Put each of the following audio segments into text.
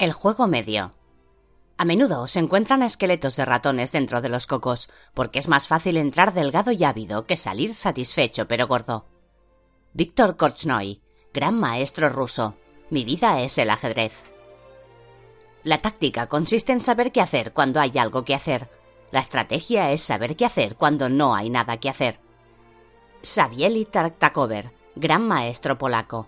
El juego medio. A menudo se encuentran esqueletos de ratones dentro de los cocos, porque es más fácil entrar delgado y ávido que salir satisfecho pero gordo. Víctor Korchnoi, gran maestro ruso. Mi vida es el ajedrez. La táctica consiste en saber qué hacer cuando hay algo que hacer. La estrategia es saber qué hacer cuando no hay nada que hacer. Savieli Tartakover, gran maestro polaco.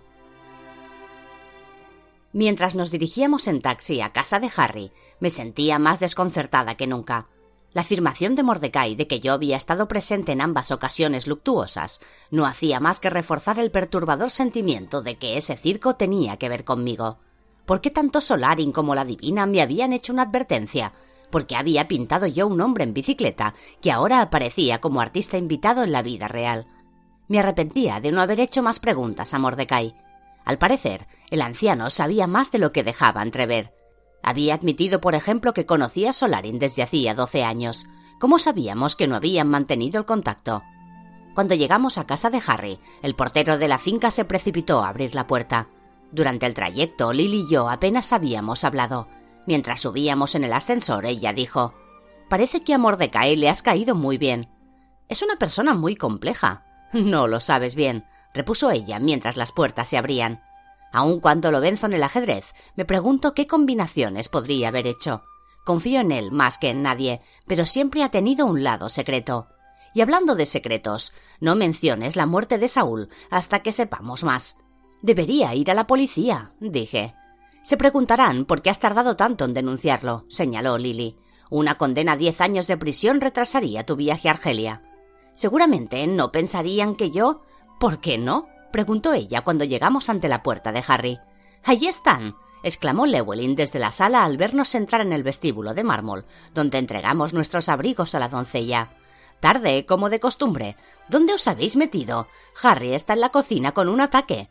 Mientras nos dirigíamos en taxi a casa de Harry, me sentía más desconcertada que nunca. La afirmación de Mordecai de que yo había estado presente en ambas ocasiones luctuosas no hacía más que reforzar el perturbador sentimiento de que ese circo tenía que ver conmigo. ¿Por qué tanto Solarin como la Divina me habían hecho una advertencia? ¿Por qué había pintado yo un hombre en bicicleta que ahora aparecía como artista invitado en la vida real? Me arrepentía de no haber hecho más preguntas a Mordecai. Al parecer, el anciano sabía más de lo que dejaba entrever. Había admitido, por ejemplo, que conocía a Solarin desde hacía doce años. ¿Cómo sabíamos que no habían mantenido el contacto? Cuando llegamos a casa de Harry, el portero de la finca se precipitó a abrir la puerta. Durante el trayecto, Lily y yo apenas habíamos hablado. Mientras subíamos en el ascensor, ella dijo Parece que a Mordecai le has caído muy bien. Es una persona muy compleja. No lo sabes bien repuso ella mientras las puertas se abrían. Aun cuando lo venzo en el ajedrez, me pregunto qué combinaciones podría haber hecho. Confío en él más que en nadie, pero siempre ha tenido un lado secreto. Y hablando de secretos, no menciones la muerte de Saúl hasta que sepamos más. Debería ir a la policía, dije. Se preguntarán por qué has tardado tanto en denunciarlo, señaló Lily. Una condena a diez años de prisión retrasaría tu viaje a Argelia. Seguramente no pensarían que yo ¿Por qué no? preguntó ella cuando llegamos ante la puerta de Harry. Allí están, exclamó Llewellyn desde la sala al vernos entrar en el vestíbulo de mármol, donde entregamos nuestros abrigos a la doncella. Tarde, como de costumbre. ¿Dónde os habéis metido? Harry está en la cocina con un ataque.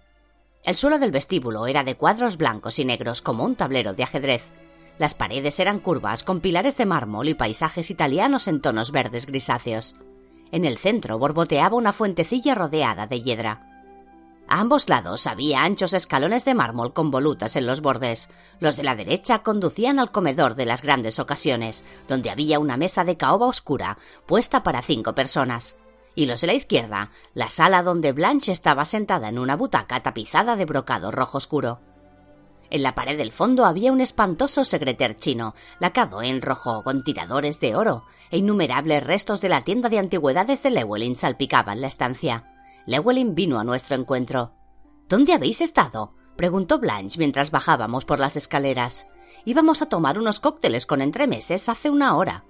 El suelo del vestíbulo era de cuadros blancos y negros como un tablero de ajedrez. Las paredes eran curvas con pilares de mármol y paisajes italianos en tonos verdes grisáceos. En el centro borboteaba una fuentecilla rodeada de hiedra. A ambos lados había anchos escalones de mármol con volutas en los bordes. Los de la derecha conducían al comedor de las grandes ocasiones, donde había una mesa de caoba oscura, puesta para cinco personas. Y los de la izquierda, la sala donde Blanche estaba sentada en una butaca tapizada de brocado rojo oscuro. En la pared del fondo había un espantoso secreter chino, lacado en rojo con tiradores de oro, e innumerables restos de la tienda de antigüedades de Llewellyn salpicaban la estancia. Llewellyn vino a nuestro encuentro. ¿Dónde habéis estado? preguntó Blanche mientras bajábamos por las escaleras. Íbamos a tomar unos cócteles con entremeses hace una hora.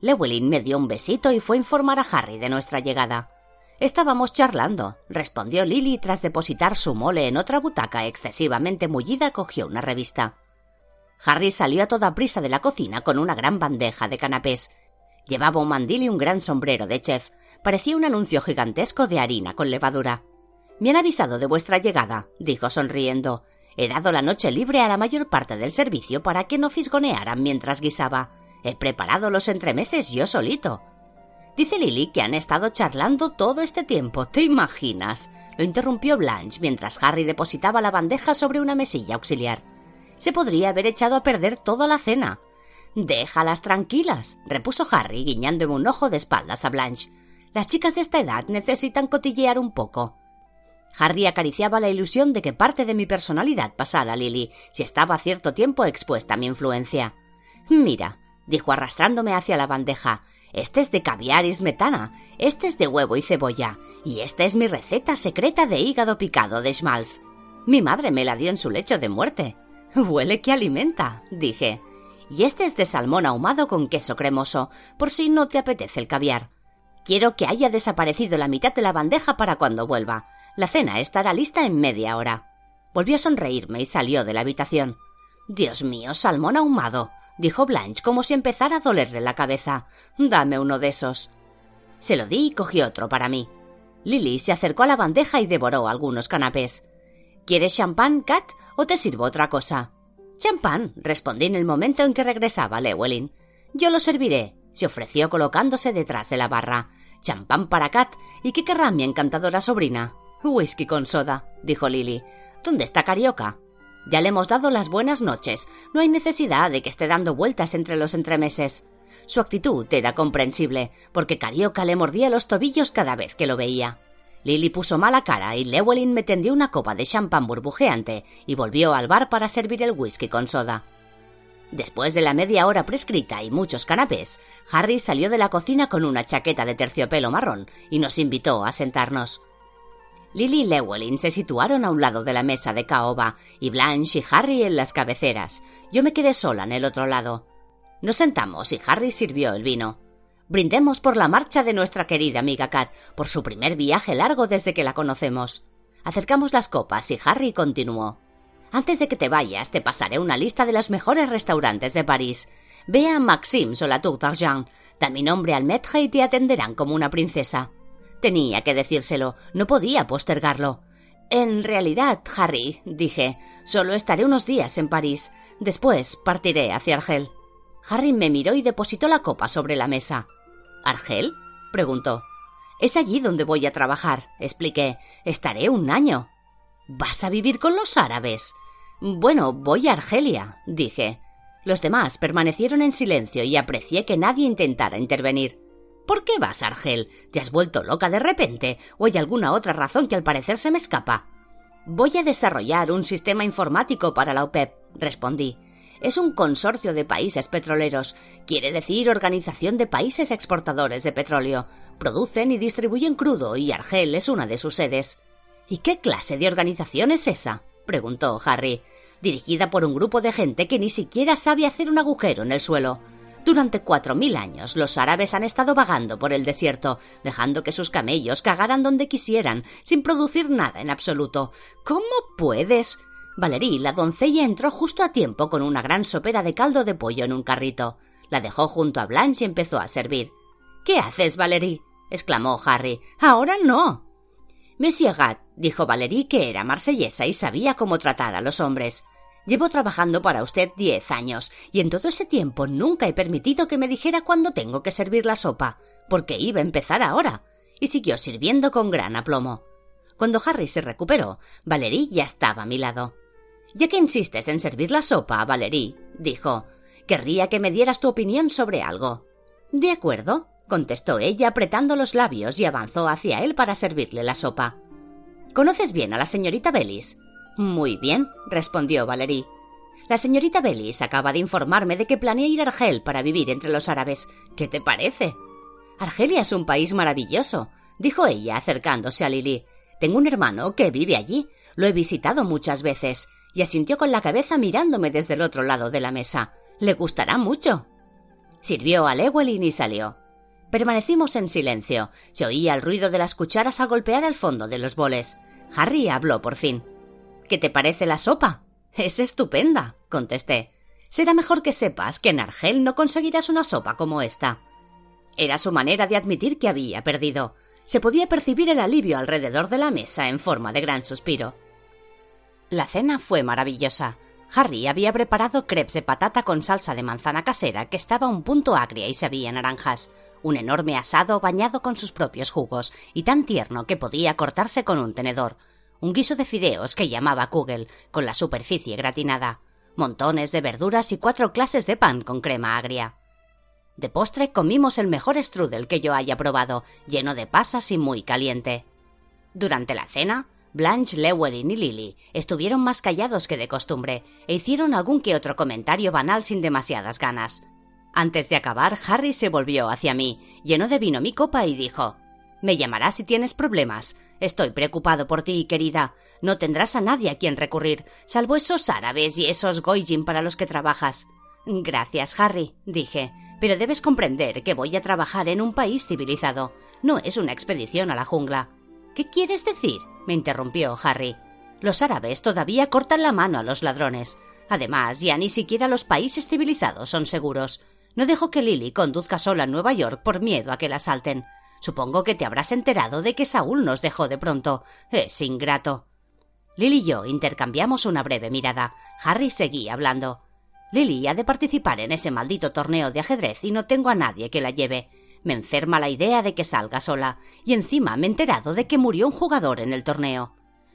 Llewellyn me dio un besito y fue a informar a Harry de nuestra llegada. Estábamos charlando, respondió Lily tras depositar su mole en otra butaca excesivamente mullida cogió una revista. Harry salió a toda prisa de la cocina con una gran bandeja de canapés. Llevaba un mandil y un gran sombrero de chef. Parecía un anuncio gigantesco de harina con levadura. Me han avisado de vuestra llegada, dijo sonriendo. He dado la noche libre a la mayor parte del servicio para que no fisgonearan mientras guisaba. He preparado los entremeses yo solito. Dice Lily que han estado charlando todo este tiempo. ¿Te imaginas? Lo interrumpió Blanche mientras Harry depositaba la bandeja sobre una mesilla auxiliar. Se podría haber echado a perder toda la cena. Déjalas tranquilas, repuso Harry, guiñándome un ojo de espaldas a Blanche. Las chicas de esta edad necesitan cotillear un poco. Harry acariciaba la ilusión de que parte de mi personalidad pasara a Lily si estaba cierto tiempo expuesta a mi influencia. Mira, dijo arrastrándome hacia la bandeja, este es de caviar y smetana, este es de huevo y cebolla, y esta es mi receta secreta de hígado picado de schmaltz. Mi madre me la dio en su lecho de muerte. Huele que alimenta, dije. Y este es de salmón ahumado con queso cremoso, por si no te apetece el caviar. Quiero que haya desaparecido la mitad de la bandeja para cuando vuelva. La cena estará lista en media hora. Volvió a sonreírme y salió de la habitación. Dios mío, salmón ahumado dijo Blanche como si empezara a dolerle la cabeza. Dame uno de esos. Se lo di y cogió otro para mí. Lily se acercó a la bandeja y devoró algunos canapés. ¿Quieres champán, Kat, o te sirvo otra cosa? Champán, respondí en el momento en que regresaba Llewellyn. Yo lo serviré, se ofreció colocándose detrás de la barra. Champán para Kat, ¿y qué querrá mi encantadora sobrina? Whisky con soda, dijo Lily. ¿Dónde está Carioca? Ya le hemos dado las buenas noches. No hay necesidad de que esté dando vueltas entre los entremeses. Su actitud era comprensible, porque Carioca le mordía los tobillos cada vez que lo veía. Lily puso mala cara y Llewellyn me tendió una copa de champán burbujeante y volvió al bar para servir el whisky con soda. Después de la media hora prescrita y muchos canapés, Harry salió de la cocina con una chaqueta de terciopelo marrón y nos invitó a sentarnos. Lily y Llewellyn se situaron a un lado de la mesa de caoba y Blanche y Harry en las cabeceras. Yo me quedé sola en el otro lado. Nos sentamos y Harry sirvió el vino. Brindemos por la marcha de nuestra querida amiga Kat, por su primer viaje largo desde que la conocemos. Acercamos las copas y Harry continuó. Antes de que te vayas, te pasaré una lista de los mejores restaurantes de París. Ve a Maxime's o la d'Argent. Da mi nombre al maître y te atenderán como una princesa. Tenía que decírselo, no podía postergarlo. En realidad, Harry, dije, solo estaré unos días en París. Después partiré hacia Argel. Harry me miró y depositó la copa sobre la mesa. ¿Argel? preguntó. Es allí donde voy a trabajar, expliqué. Estaré un año. ¿Vas a vivir con los árabes? Bueno, voy a Argelia, dije. Los demás permanecieron en silencio y aprecié que nadie intentara intervenir. ¿Por qué vas Argel? ¿Te has vuelto loca de repente? ¿O hay alguna otra razón que al parecer se me escapa? Voy a desarrollar un sistema informático para la OPEP, respondí. Es un consorcio de países petroleros, quiere decir Organización de Países Exportadores de Petróleo. Producen y distribuyen crudo y Argel es una de sus sedes. ¿Y qué clase de organización es esa? preguntó Harry dirigida por un grupo de gente que ni siquiera sabe hacer un agujero en el suelo. Durante cuatro mil años los árabes han estado vagando por el desierto, dejando que sus camellos cagaran donde quisieran, sin producir nada en absoluto. ¿Cómo puedes? Valerie, la doncella, entró justo a tiempo con una gran sopera de caldo de pollo en un carrito. La dejó junto a Blanche y empezó a servir. ¿Qué haces, Valerie? exclamó Harry. Ahora no. Monsieur Gat, dijo Valerie, que era marsellesa y sabía cómo tratar a los hombres. Llevo trabajando para usted diez años, y en todo ese tiempo nunca he permitido que me dijera cuándo tengo que servir la sopa, porque iba a empezar ahora. Y siguió sirviendo con gran aplomo. Cuando Harry se recuperó, Valerie ya estaba a mi lado. Ya que insistes en servir la sopa, Valerie, dijo, querría que me dieras tu opinión sobre algo. De acuerdo, contestó ella apretando los labios y avanzó hacia él para servirle la sopa. ¿Conoces bien a la señorita Bellis? Muy bien, respondió Valerie. La señorita Bellis acaba de informarme de que planea ir a Argel para vivir entre los árabes. ¿Qué te parece? Argelia es un país maravilloso, dijo ella acercándose a Lily. Tengo un hermano que vive allí. Lo he visitado muchas veces. Y asintió con la cabeza mirándome desde el otro lado de la mesa. Le gustará mucho. Sirvió a Llewellyn y salió. Permanecimos en silencio. Se oía el ruido de las cucharas al golpear el fondo de los boles. Harry habló por fin. ¿Qué te parece la sopa? Es estupenda, contesté. Será mejor que sepas que en Argel no conseguirás una sopa como esta. Era su manera de admitir que había perdido. Se podía percibir el alivio alrededor de la mesa en forma de gran suspiro. La cena fue maravillosa. Harry había preparado crepes de patata con salsa de manzana casera que estaba un punto agria y sabía naranjas. Un enorme asado bañado con sus propios jugos y tan tierno que podía cortarse con un tenedor un guiso de fideos que llamaba kugel, con la superficie gratinada, montones de verduras y cuatro clases de pan con crema agria. De postre comimos el mejor strudel que yo haya probado, lleno de pasas y muy caliente. Durante la cena, Blanche, Llewellyn y Lily estuvieron más callados que de costumbre e hicieron algún que otro comentario banal sin demasiadas ganas. Antes de acabar, Harry se volvió hacia mí, llenó de vino mi copa y dijo Me llamarás si tienes problemas. Estoy preocupado por ti, querida. No tendrás a nadie a quien recurrir, salvo esos árabes y esos goijin para los que trabajas. Gracias, Harry, dije, pero debes comprender que voy a trabajar en un país civilizado. No es una expedición a la jungla. ¿Qué quieres decir? me interrumpió Harry. Los árabes todavía cortan la mano a los ladrones. Además, ya ni siquiera los países civilizados son seguros. No dejo que Lily conduzca sola a Nueva York por miedo a que la asalten. Supongo que te habrás enterado de que Saúl nos dejó de pronto. Es ingrato. Lily y yo intercambiamos una breve mirada. Harry seguía hablando. Lily ha de participar en ese maldito torneo de ajedrez y no tengo a nadie que la lleve. Me enferma la idea de que salga sola, y encima me he enterado de que murió un jugador en el torneo.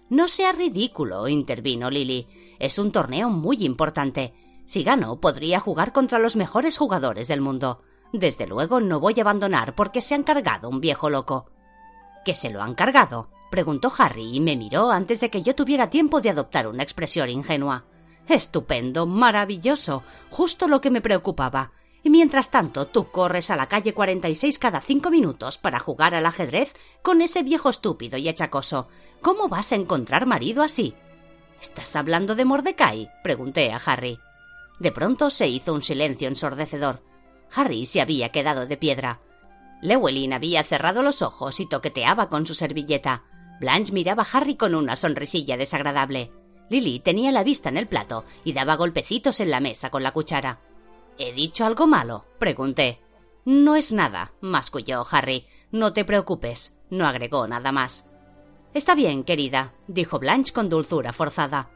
No sea ridículo, intervino Lily. Es un torneo muy importante. Si gano, podría jugar contra los mejores jugadores del mundo. Desde luego no voy a abandonar porque se han cargado un viejo loco. ¿Que se lo han cargado? preguntó Harry y me miró antes de que yo tuviera tiempo de adoptar una expresión ingenua. Estupendo, maravilloso, justo lo que me preocupaba. Y mientras tanto, tú corres a la calle 46 cada cinco minutos para jugar al ajedrez con ese viejo estúpido y achacoso. ¿Cómo vas a encontrar marido así? ¿Estás hablando de Mordecai? pregunté a Harry. De pronto se hizo un silencio ensordecedor. Harry se había quedado de piedra. Llewellyn había cerrado los ojos y toqueteaba con su servilleta. Blanche miraba a Harry con una sonrisilla desagradable. Lily tenía la vista en el plato y daba golpecitos en la mesa con la cuchara. ¿He dicho algo malo? pregunté. No es nada, masculló Harry. No te preocupes. No agregó nada más. Está bien, querida, dijo Blanche con dulzura forzada.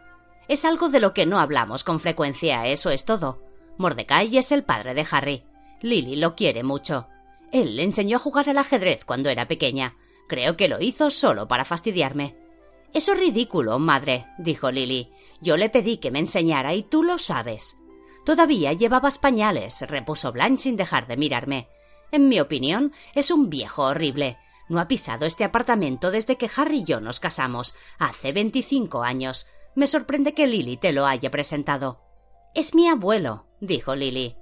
Es algo de lo que no hablamos con frecuencia, eso es todo. Mordecai es el padre de Harry. Lily lo quiere mucho. Él le enseñó a jugar al ajedrez cuando era pequeña. Creo que lo hizo solo para fastidiarme. Eso es ridículo, madre, dijo Lily. Yo le pedí que me enseñara y tú lo sabes. Todavía llevabas pañales, repuso Blanche sin dejar de mirarme. En mi opinión, es un viejo horrible. No ha pisado este apartamento desde que Harry y yo nos casamos, hace veinticinco años. Me sorprende que Lily te lo haya presentado. Es mi abuelo, dijo Lily.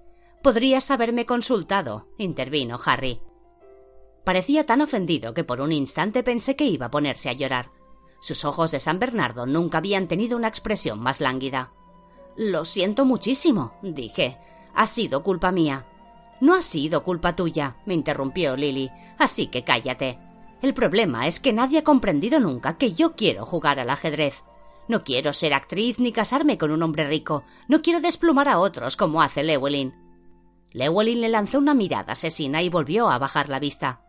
Podrías haberme consultado, intervino Harry. Parecía tan ofendido que por un instante pensé que iba a ponerse a llorar. Sus ojos de San Bernardo nunca habían tenido una expresión más lánguida. Lo siento muchísimo, dije. Ha sido culpa mía. No ha sido culpa tuya, me interrumpió Lily, así que cállate. El problema es que nadie ha comprendido nunca que yo quiero jugar al ajedrez. No quiero ser actriz ni casarme con un hombre rico. No quiero desplumar a otros como hace Llewellyn. Llewellyn le lanzó una mirada asesina y volvió a bajar la vista.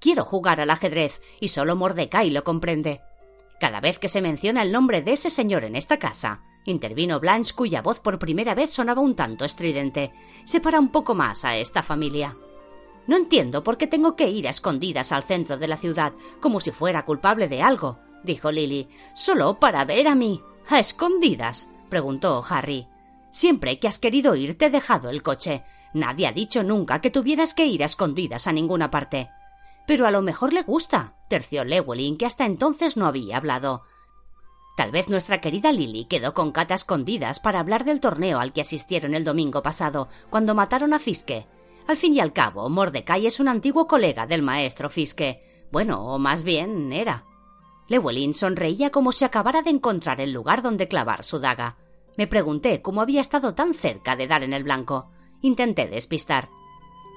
Quiero jugar al ajedrez y solo Mordecai lo comprende. Cada vez que se menciona el nombre de ese señor en esta casa, intervino Blanche, cuya voz por primera vez sonaba un tanto estridente, separa un poco más a esta familia. No entiendo por qué tengo que ir a escondidas al centro de la ciudad, como si fuera culpable de algo, dijo Lily. Solo para ver a mí. ¿A escondidas? preguntó Harry. Siempre que has querido ir te he dejado el coche. Nadie ha dicho nunca que tuvieras que ir a escondidas a ninguna parte. Pero a lo mejor le gusta, terció Llewellyn, que hasta entonces no había hablado. Tal vez nuestra querida Lily quedó con Cata escondidas para hablar del torneo al que asistieron el domingo pasado, cuando mataron a Fiske. Al fin y al cabo, Mordecai es un antiguo colega del maestro Fiske. Bueno, o más bien era. Llewellyn sonreía como si acabara de encontrar el lugar donde clavar su daga. Me pregunté cómo había estado tan cerca de dar en el blanco. Intenté despistar.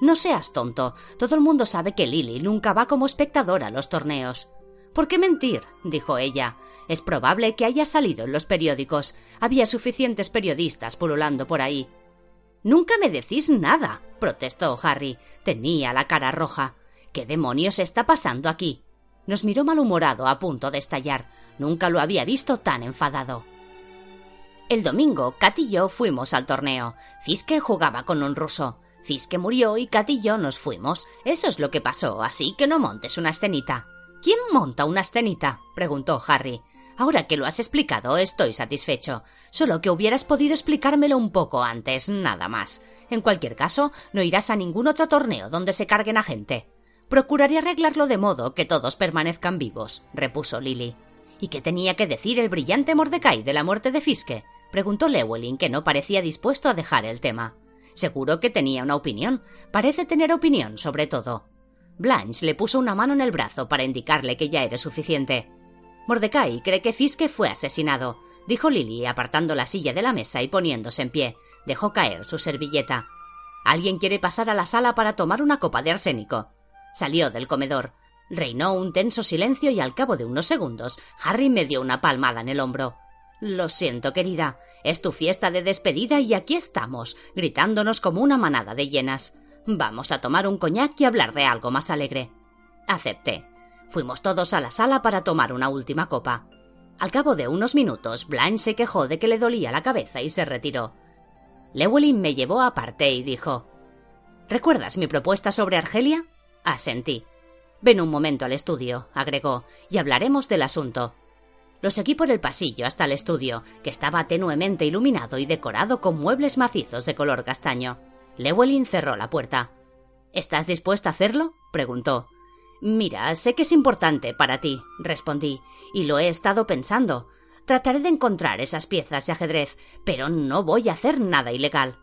No seas tonto. Todo el mundo sabe que Lily nunca va como espectadora a los torneos. ¿Por qué mentir? dijo ella. Es probable que haya salido en los periódicos. Había suficientes periodistas pululando por ahí. Nunca me decís nada, protestó Harry. Tenía la cara roja. ¿Qué demonios está pasando aquí? Nos miró malhumorado a punto de estallar. Nunca lo había visto tan enfadado. El domingo, Kat y yo fuimos al torneo. Fiske jugaba con un ruso. Fiske murió y Kat y yo nos fuimos. Eso es lo que pasó, así que no montes una escenita. ¿Quién monta una escenita? preguntó Harry. Ahora que lo has explicado, estoy satisfecho. Solo que hubieras podido explicármelo un poco antes, nada más. En cualquier caso, no irás a ningún otro torneo donde se carguen a gente. Procuraré arreglarlo de modo que todos permanezcan vivos, repuso Lily. ¿Y qué tenía que decir el brillante Mordecai de la muerte de Fiske? Preguntó Llewellyn, que no parecía dispuesto a dejar el tema. Seguro que tenía una opinión. Parece tener opinión sobre todo. Blanche le puso una mano en el brazo para indicarle que ya era suficiente. Mordecai cree que Fiske fue asesinado, dijo Lily, apartando la silla de la mesa y poniéndose en pie. Dejó caer su servilleta. Alguien quiere pasar a la sala para tomar una copa de arsénico. Salió del comedor. Reinó un tenso silencio y al cabo de unos segundos Harry me dio una palmada en el hombro. Lo siento, querida. Es tu fiesta de despedida y aquí estamos, gritándonos como una manada de hienas. Vamos a tomar un coñac y hablar de algo más alegre. Acepté. Fuimos todos a la sala para tomar una última copa. Al cabo de unos minutos, Blanche se quejó de que le dolía la cabeza y se retiró. Llewellyn me llevó aparte y dijo: ¿Recuerdas mi propuesta sobre Argelia? Asentí. Ven un momento al estudio, agregó, y hablaremos del asunto. Lo seguí por el pasillo hasta el estudio, que estaba tenuemente iluminado y decorado con muebles macizos de color castaño. Llewellyn cerró la puerta. ¿Estás dispuesta a hacerlo? preguntó. Mira, sé que es importante para ti, respondí, y lo he estado pensando. Trataré de encontrar esas piezas de ajedrez, pero no voy a hacer nada ilegal.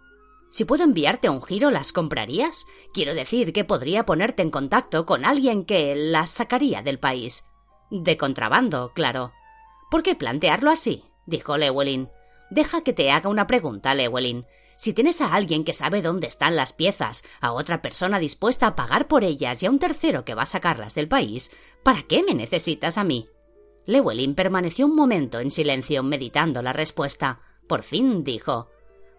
Si puedo enviarte un giro, ¿las comprarías? Quiero decir que podría ponerte en contacto con alguien que las sacaría del país. De contrabando, claro. ¿Por qué plantearlo así? dijo Llewellyn. Deja que te haga una pregunta, Llewellyn. Si tienes a alguien que sabe dónde están las piezas, a otra persona dispuesta a pagar por ellas y a un tercero que va a sacarlas del país, ¿para qué me necesitas a mí? Llewellyn permaneció un momento en silencio meditando la respuesta. Por fin dijo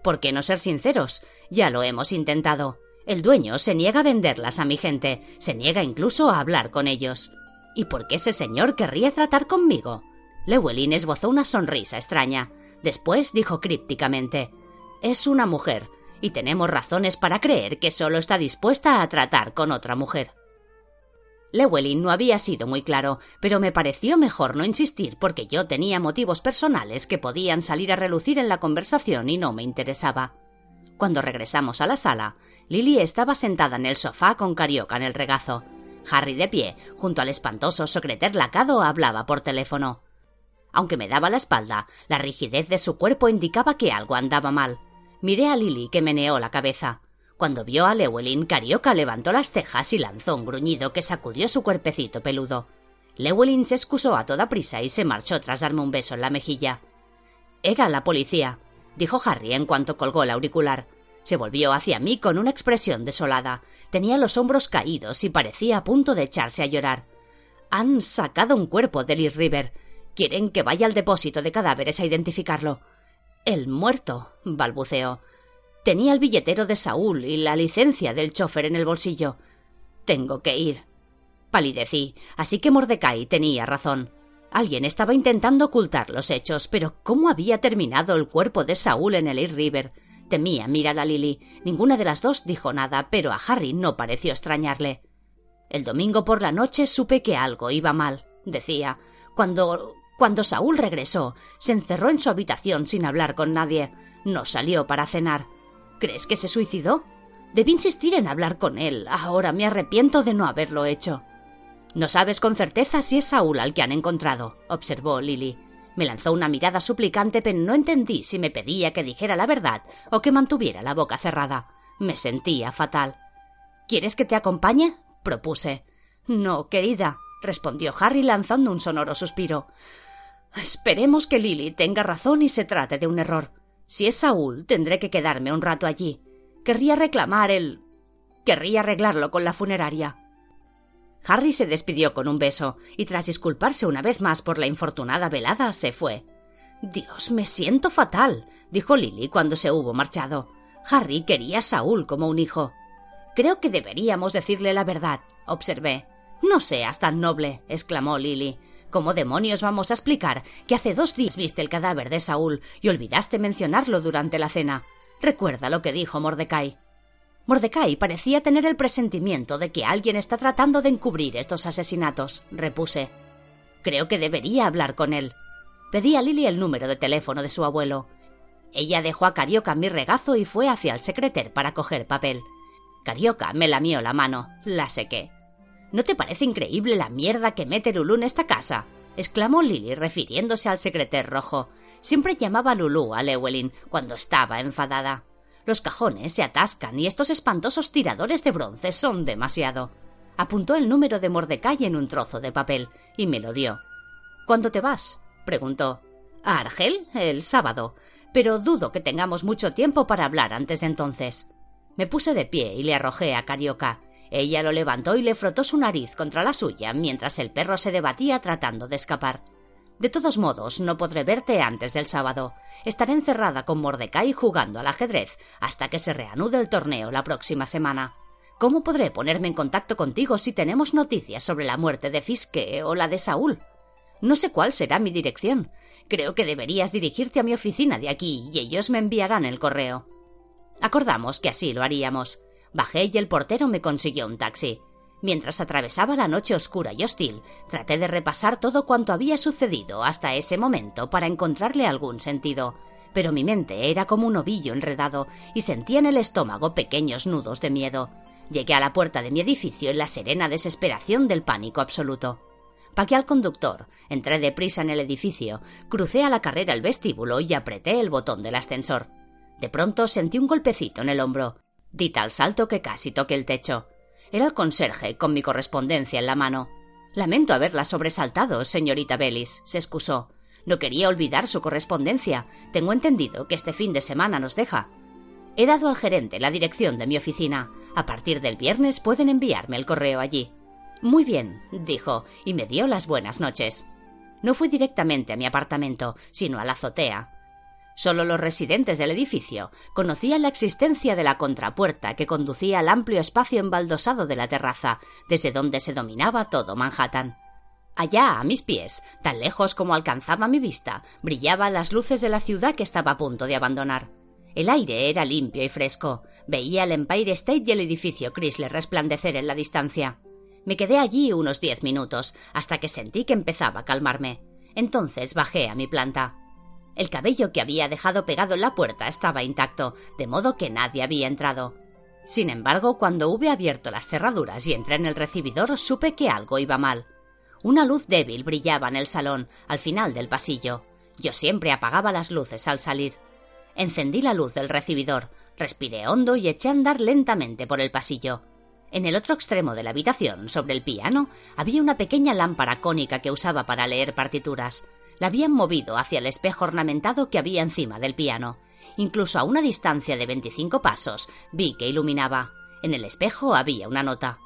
¿Por qué no ser sinceros? Ya lo hemos intentado. El dueño se niega a venderlas a mi gente, se niega incluso a hablar con ellos. ¿Y por qué ese señor querría tratar conmigo? Llewellyn esbozó una sonrisa extraña. Después dijo crípticamente Es una mujer, y tenemos razones para creer que solo está dispuesta a tratar con otra mujer. Llewellyn no había sido muy claro, pero me pareció mejor no insistir porque yo tenía motivos personales que podían salir a relucir en la conversación y no me interesaba. Cuando regresamos a la sala, Lily estaba sentada en el sofá con Carioca en el regazo. Harry de pie, junto al espantoso secreter lacado, hablaba por teléfono. Aunque me daba la espalda, la rigidez de su cuerpo indicaba que algo andaba mal. Miré a Lily, que meneó la cabeza. Cuando vio a Llewellyn, Carioca levantó las cejas y lanzó un gruñido que sacudió su cuerpecito peludo. Llewellyn se excusó a toda prisa y se marchó tras darme un beso en la mejilla. Era la policía, dijo Harry en cuanto colgó el auricular. Se volvió hacia mí con una expresión desolada. Tenía los hombros caídos y parecía a punto de echarse a llorar. Han sacado un cuerpo de Lee River. Quieren que vaya al depósito de cadáveres a identificarlo. El muerto, balbuceó. Tenía el billetero de Saúl y la licencia del chofer en el bolsillo. Tengo que ir. Palidecí, así que Mordecai tenía razón. Alguien estaba intentando ocultar los hechos, pero ¿cómo había terminado el cuerpo de Saúl en el East River? Temía mirar a Lily. Ninguna de las dos dijo nada, pero a Harry no pareció extrañarle. El domingo por la noche supe que algo iba mal, decía. Cuando cuando Saúl regresó, se encerró en su habitación sin hablar con nadie. No salió para cenar. ¿Crees que se suicidó? Debí insistir en hablar con él. Ahora me arrepiento de no haberlo hecho. No sabes con certeza si es Saúl al que han encontrado, observó Lily. Me lanzó una mirada suplicante, pero no entendí si me pedía que dijera la verdad o que mantuviera la boca cerrada. Me sentía fatal. ¿Quieres que te acompañe? propuse. No, querida, respondió Harry lanzando un sonoro suspiro. Esperemos que Lily tenga razón y se trate de un error. Si es Saúl, tendré que quedarme un rato allí. Querría reclamar el. Querría arreglarlo con la funeraria. Harry se despidió con un beso y tras disculparse una vez más por la infortunada velada se fue. Dios, me siento fatal, dijo Lily cuando se hubo marchado. Harry quería a Saúl como un hijo. Creo que deberíamos decirle la verdad, observé. No seas tan noble, exclamó Lily. ¿Cómo demonios vamos a explicar que hace dos días viste el cadáver de Saúl y olvidaste mencionarlo durante la cena? Recuerda lo que dijo Mordecai. Mordecai parecía tener el presentimiento de que alguien está tratando de encubrir estos asesinatos, repuse. Creo que debería hablar con él. Pedí a Lily el número de teléfono de su abuelo. Ella dejó a Carioca mi regazo y fue hacia el secreter para coger papel. Carioca me lamió la mano, la sequé. ¿No te parece increíble la mierda que mete Lulú en esta casa? exclamó Lily refiriéndose al secreter rojo. Siempre llamaba Lulú a Llewellyn cuando estaba enfadada. Los cajones se atascan y estos espantosos tiradores de bronce son demasiado. Apuntó el número de Mordecai en un trozo de papel y me lo dio. ¿Cuándo te vas? preguntó. A Argel el sábado, pero dudo que tengamos mucho tiempo para hablar antes de entonces. Me puse de pie y le arrojé a Carioca. Ella lo levantó y le frotó su nariz contra la suya mientras el perro se debatía tratando de escapar. De todos modos, no podré verte antes del sábado. Estaré encerrada con Mordecai jugando al ajedrez hasta que se reanude el torneo la próxima semana. ¿Cómo podré ponerme en contacto contigo si tenemos noticias sobre la muerte de Fiske o la de Saúl? No sé cuál será mi dirección. Creo que deberías dirigirte a mi oficina de aquí y ellos me enviarán el correo. Acordamos que así lo haríamos. Bajé y el portero me consiguió un taxi. Mientras atravesaba la noche oscura y hostil, traté de repasar todo cuanto había sucedido hasta ese momento para encontrarle algún sentido, pero mi mente era como un ovillo enredado y sentía en el estómago pequeños nudos de miedo. Llegué a la puerta de mi edificio en la serena desesperación del pánico absoluto. Paqué al conductor, entré deprisa en el edificio, crucé a la carrera el vestíbulo y apreté el botón del ascensor. De pronto sentí un golpecito en el hombro. Di tal salto que casi toqué el techo. Era el conserje, con mi correspondencia en la mano. Lamento haberla sobresaltado, señorita Bellis, se excusó. No quería olvidar su correspondencia. Tengo entendido que este fin de semana nos deja. He dado al gerente la dirección de mi oficina. A partir del viernes pueden enviarme el correo allí. Muy bien, dijo, y me dio las buenas noches. No fui directamente a mi apartamento, sino a la azotea. Solo los residentes del edificio conocían la existencia de la contrapuerta que conducía al amplio espacio embaldosado de la terraza, desde donde se dominaba todo Manhattan. Allá, a mis pies, tan lejos como alcanzaba mi vista, brillaban las luces de la ciudad que estaba a punto de abandonar. El aire era limpio y fresco. Veía el Empire State y el edificio Chrysler resplandecer en la distancia. Me quedé allí unos diez minutos, hasta que sentí que empezaba a calmarme. Entonces bajé a mi planta. El cabello que había dejado pegado en la puerta estaba intacto, de modo que nadie había entrado. Sin embargo, cuando hube abierto las cerraduras y entré en el recibidor, supe que algo iba mal. Una luz débil brillaba en el salón, al final del pasillo. Yo siempre apagaba las luces al salir. Encendí la luz del recibidor, respiré hondo y eché a andar lentamente por el pasillo. En el otro extremo de la habitación, sobre el piano, había una pequeña lámpara cónica que usaba para leer partituras la habían movido hacia el espejo ornamentado que había encima del piano. Incluso a una distancia de veinticinco pasos vi que iluminaba. En el espejo había una nota.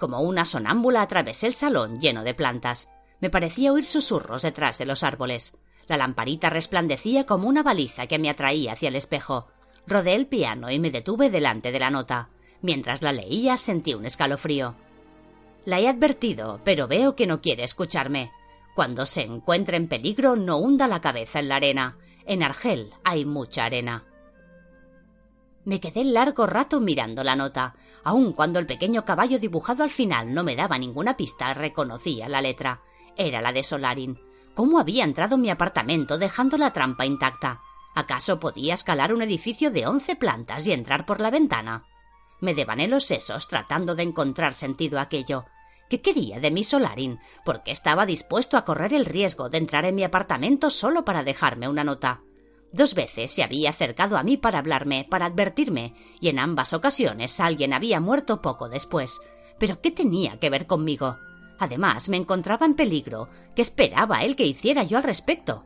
Como una sonámbula atravesé el salón lleno de plantas. Me parecía oír susurros detrás de los árboles. La lamparita resplandecía como una baliza que me atraía hacia el espejo. Rodé el piano y me detuve delante de la nota. Mientras la leía sentí un escalofrío. La he advertido, pero veo que no quiere escucharme. Cuando se encuentre en peligro, no hunda la cabeza en la arena. En Argel hay mucha arena. Me quedé largo rato mirando la nota. Aun cuando el pequeño caballo dibujado al final no me daba ninguna pista, reconocía la letra. Era la de Solarin. ¿Cómo había entrado en mi apartamento dejando la trampa intacta? ¿Acaso podía escalar un edificio de once plantas y entrar por la ventana? Me devané los sesos tratando de encontrar sentido a aquello. ¿Qué quería de mí Solarin? ¿Por qué estaba dispuesto a correr el riesgo de entrar en mi apartamento solo para dejarme una nota? Dos veces se había acercado a mí para hablarme, para advertirme, y en ambas ocasiones alguien había muerto poco después. Pero ¿qué tenía que ver conmigo? Además, me encontraba en peligro. ¿Qué esperaba él que hiciera yo al respecto?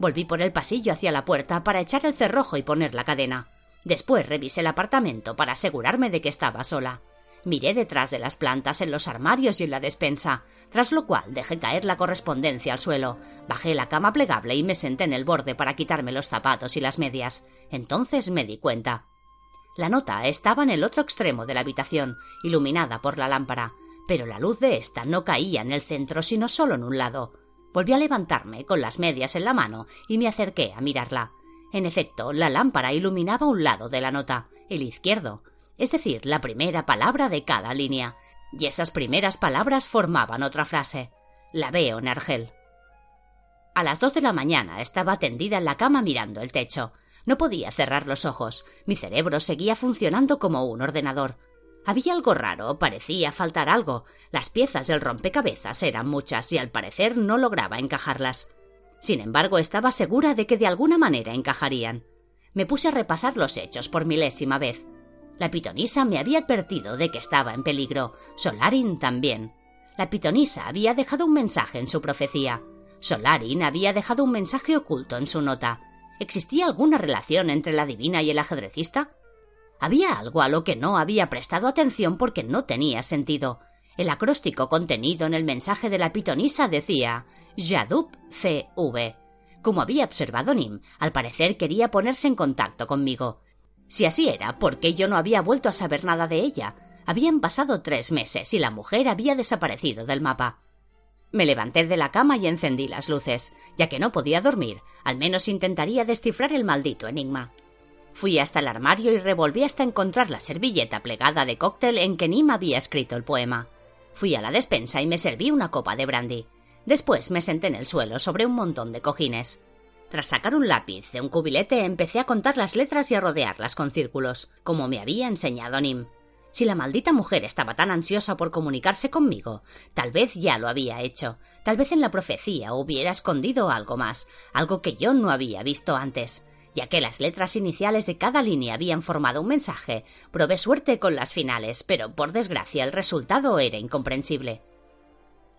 Volví por el pasillo hacia la puerta para echar el cerrojo y poner la cadena. Después revisé el apartamento para asegurarme de que estaba sola. Miré detrás de las plantas en los armarios y en la despensa, tras lo cual dejé caer la correspondencia al suelo, bajé la cama plegable y me senté en el borde para quitarme los zapatos y las medias. Entonces me di cuenta. La nota estaba en el otro extremo de la habitación, iluminada por la lámpara, pero la luz de ésta no caía en el centro, sino solo en un lado. Volví a levantarme con las medias en la mano y me acerqué a mirarla. En efecto, la lámpara iluminaba un lado de la nota, el izquierdo, es decir, la primera palabra de cada línea, y esas primeras palabras formaban otra frase. La veo en Argel. A las dos de la mañana estaba tendida en la cama mirando el techo. No podía cerrar los ojos. Mi cerebro seguía funcionando como un ordenador. Había algo raro, parecía faltar algo. Las piezas del rompecabezas eran muchas y al parecer no lograba encajarlas. Sin embargo, estaba segura de que de alguna manera encajarían. Me puse a repasar los hechos por milésima vez. La pitonisa me había advertido de que estaba en peligro. Solarin también. La pitonisa había dejado un mensaje en su profecía. Solarin había dejado un mensaje oculto en su nota. ¿Existía alguna relación entre la divina y el ajedrecista? Había algo a lo que no había prestado atención porque no tenía sentido. El acróstico contenido en el mensaje de la pitonisa decía Yadup CV. Como había observado Nim, al parecer quería ponerse en contacto conmigo. Si así era, ¿por qué yo no había vuelto a saber nada de ella? Habían pasado tres meses y la mujer había desaparecido del mapa. Me levanté de la cama y encendí las luces. Ya que no podía dormir, al menos intentaría descifrar el maldito enigma. Fui hasta el armario y revolví hasta encontrar la servilleta plegada de cóctel en que Nim había escrito el poema. Fui a la despensa y me serví una copa de brandy. Después me senté en el suelo sobre un montón de cojines. Tras sacar un lápiz de un cubilete empecé a contar las letras y a rodearlas con círculos, como me había enseñado Nim. Si la maldita mujer estaba tan ansiosa por comunicarse conmigo, tal vez ya lo había hecho, tal vez en la profecía hubiera escondido algo más, algo que yo no había visto antes. Ya que las letras iniciales de cada línea habían formado un mensaje, probé suerte con las finales, pero por desgracia el resultado era incomprensible.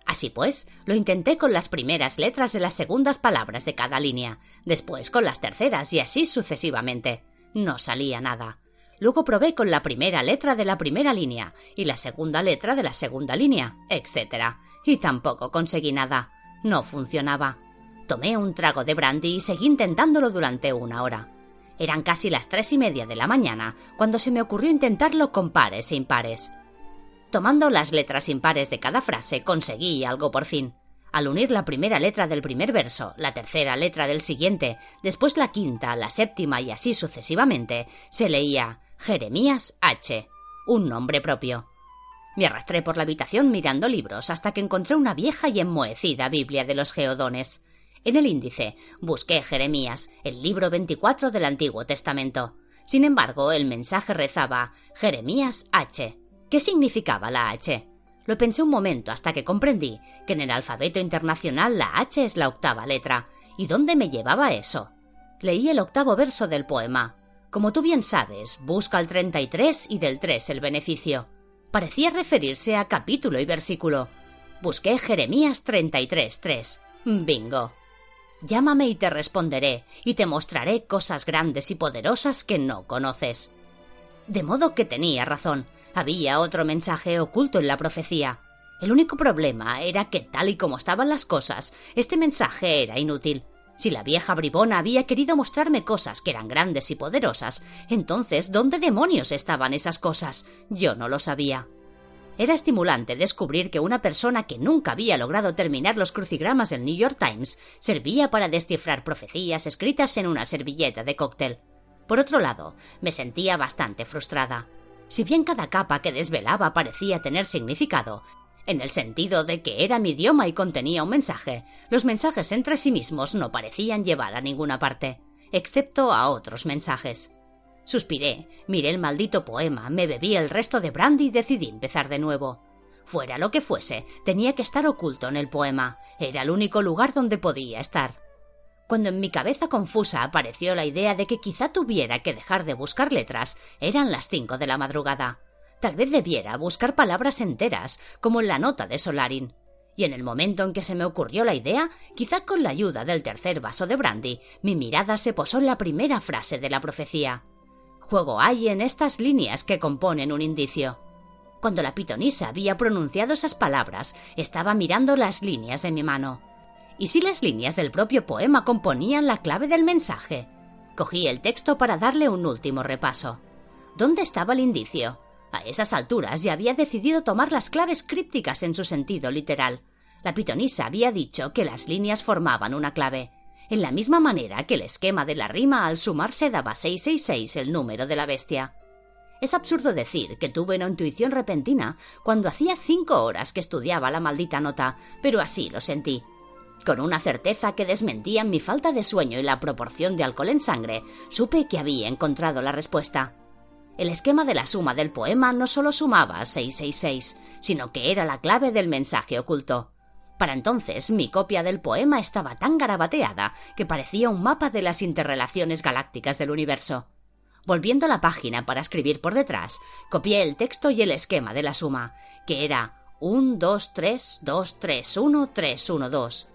Así pues, lo intenté con las primeras letras de las segundas palabras de cada línea, después con las terceras y así sucesivamente. No salía nada. Luego probé con la primera letra de la primera línea y la segunda letra de la segunda línea, etc. Y tampoco conseguí nada. No funcionaba. Tomé un trago de brandy y seguí intentándolo durante una hora. Eran casi las tres y media de la mañana cuando se me ocurrió intentarlo con pares e impares. Tomando las letras impares de cada frase conseguí algo por fin. Al unir la primera letra del primer verso, la tercera letra del siguiente, después la quinta, la séptima y así sucesivamente, se leía Jeremías H. Un nombre propio. Me arrastré por la habitación mirando libros hasta que encontré una vieja y enmohecida Biblia de los Geodones. En el índice busqué Jeremías, el libro 24 del Antiguo Testamento. Sin embargo, el mensaje rezaba Jeremías H. ¿Qué significaba la H? Lo pensé un momento hasta que comprendí que en el alfabeto internacional la H es la octava letra. ¿Y dónde me llevaba eso? Leí el octavo verso del poema. Como tú bien sabes, busca el 33 y del 3 el beneficio. Parecía referirse a capítulo y versículo. Busqué Jeremías 33.3. Bingo. Llámame y te responderé, y te mostraré cosas grandes y poderosas que no conoces. De modo que tenía razón. Había otro mensaje oculto en la profecía. El único problema era que tal y como estaban las cosas, este mensaje era inútil. Si la vieja bribona había querido mostrarme cosas que eran grandes y poderosas, entonces ¿dónde demonios estaban esas cosas? Yo no lo sabía. Era estimulante descubrir que una persona que nunca había logrado terminar los crucigramas del New York Times servía para descifrar profecías escritas en una servilleta de cóctel. Por otro lado, me sentía bastante frustrada. Si bien cada capa que desvelaba parecía tener significado, en el sentido de que era mi idioma y contenía un mensaje, los mensajes entre sí mismos no parecían llevar a ninguna parte, excepto a otros mensajes. Suspiré, miré el maldito poema, me bebí el resto de brandy y decidí empezar de nuevo. Fuera lo que fuese, tenía que estar oculto en el poema. Era el único lugar donde podía estar. Cuando en mi cabeza confusa apareció la idea de que quizá tuviera que dejar de buscar letras, eran las cinco de la madrugada. Tal vez debiera buscar palabras enteras, como en la nota de Solarin. Y en el momento en que se me ocurrió la idea, quizá con la ayuda del tercer vaso de brandy, mi mirada se posó en la primera frase de la profecía. Juego hay en estas líneas que componen un indicio. Cuando la pitonisa había pronunciado esas palabras, estaba mirando las líneas de mi mano. ¿Y si las líneas del propio poema componían la clave del mensaje? Cogí el texto para darle un último repaso. ¿Dónde estaba el indicio? A esas alturas ya había decidido tomar las claves crípticas en su sentido literal. La pitonisa había dicho que las líneas formaban una clave, en la misma manera que el esquema de la rima al sumarse daba 666 el número de la bestia. Es absurdo decir que tuve una intuición repentina cuando hacía cinco horas que estudiaba la maldita nota, pero así lo sentí. Con una certeza que desmentía mi falta de sueño y la proporción de alcohol en sangre, supe que había encontrado la respuesta. El esquema de la suma del poema no solo sumaba 666, sino que era la clave del mensaje oculto. Para entonces mi copia del poema estaba tan garabateada que parecía un mapa de las interrelaciones galácticas del universo. Volviendo a la página para escribir por detrás, copié el texto y el esquema de la suma, que era 1, 2, 3, 2, 3, 1, 3, 1, 2.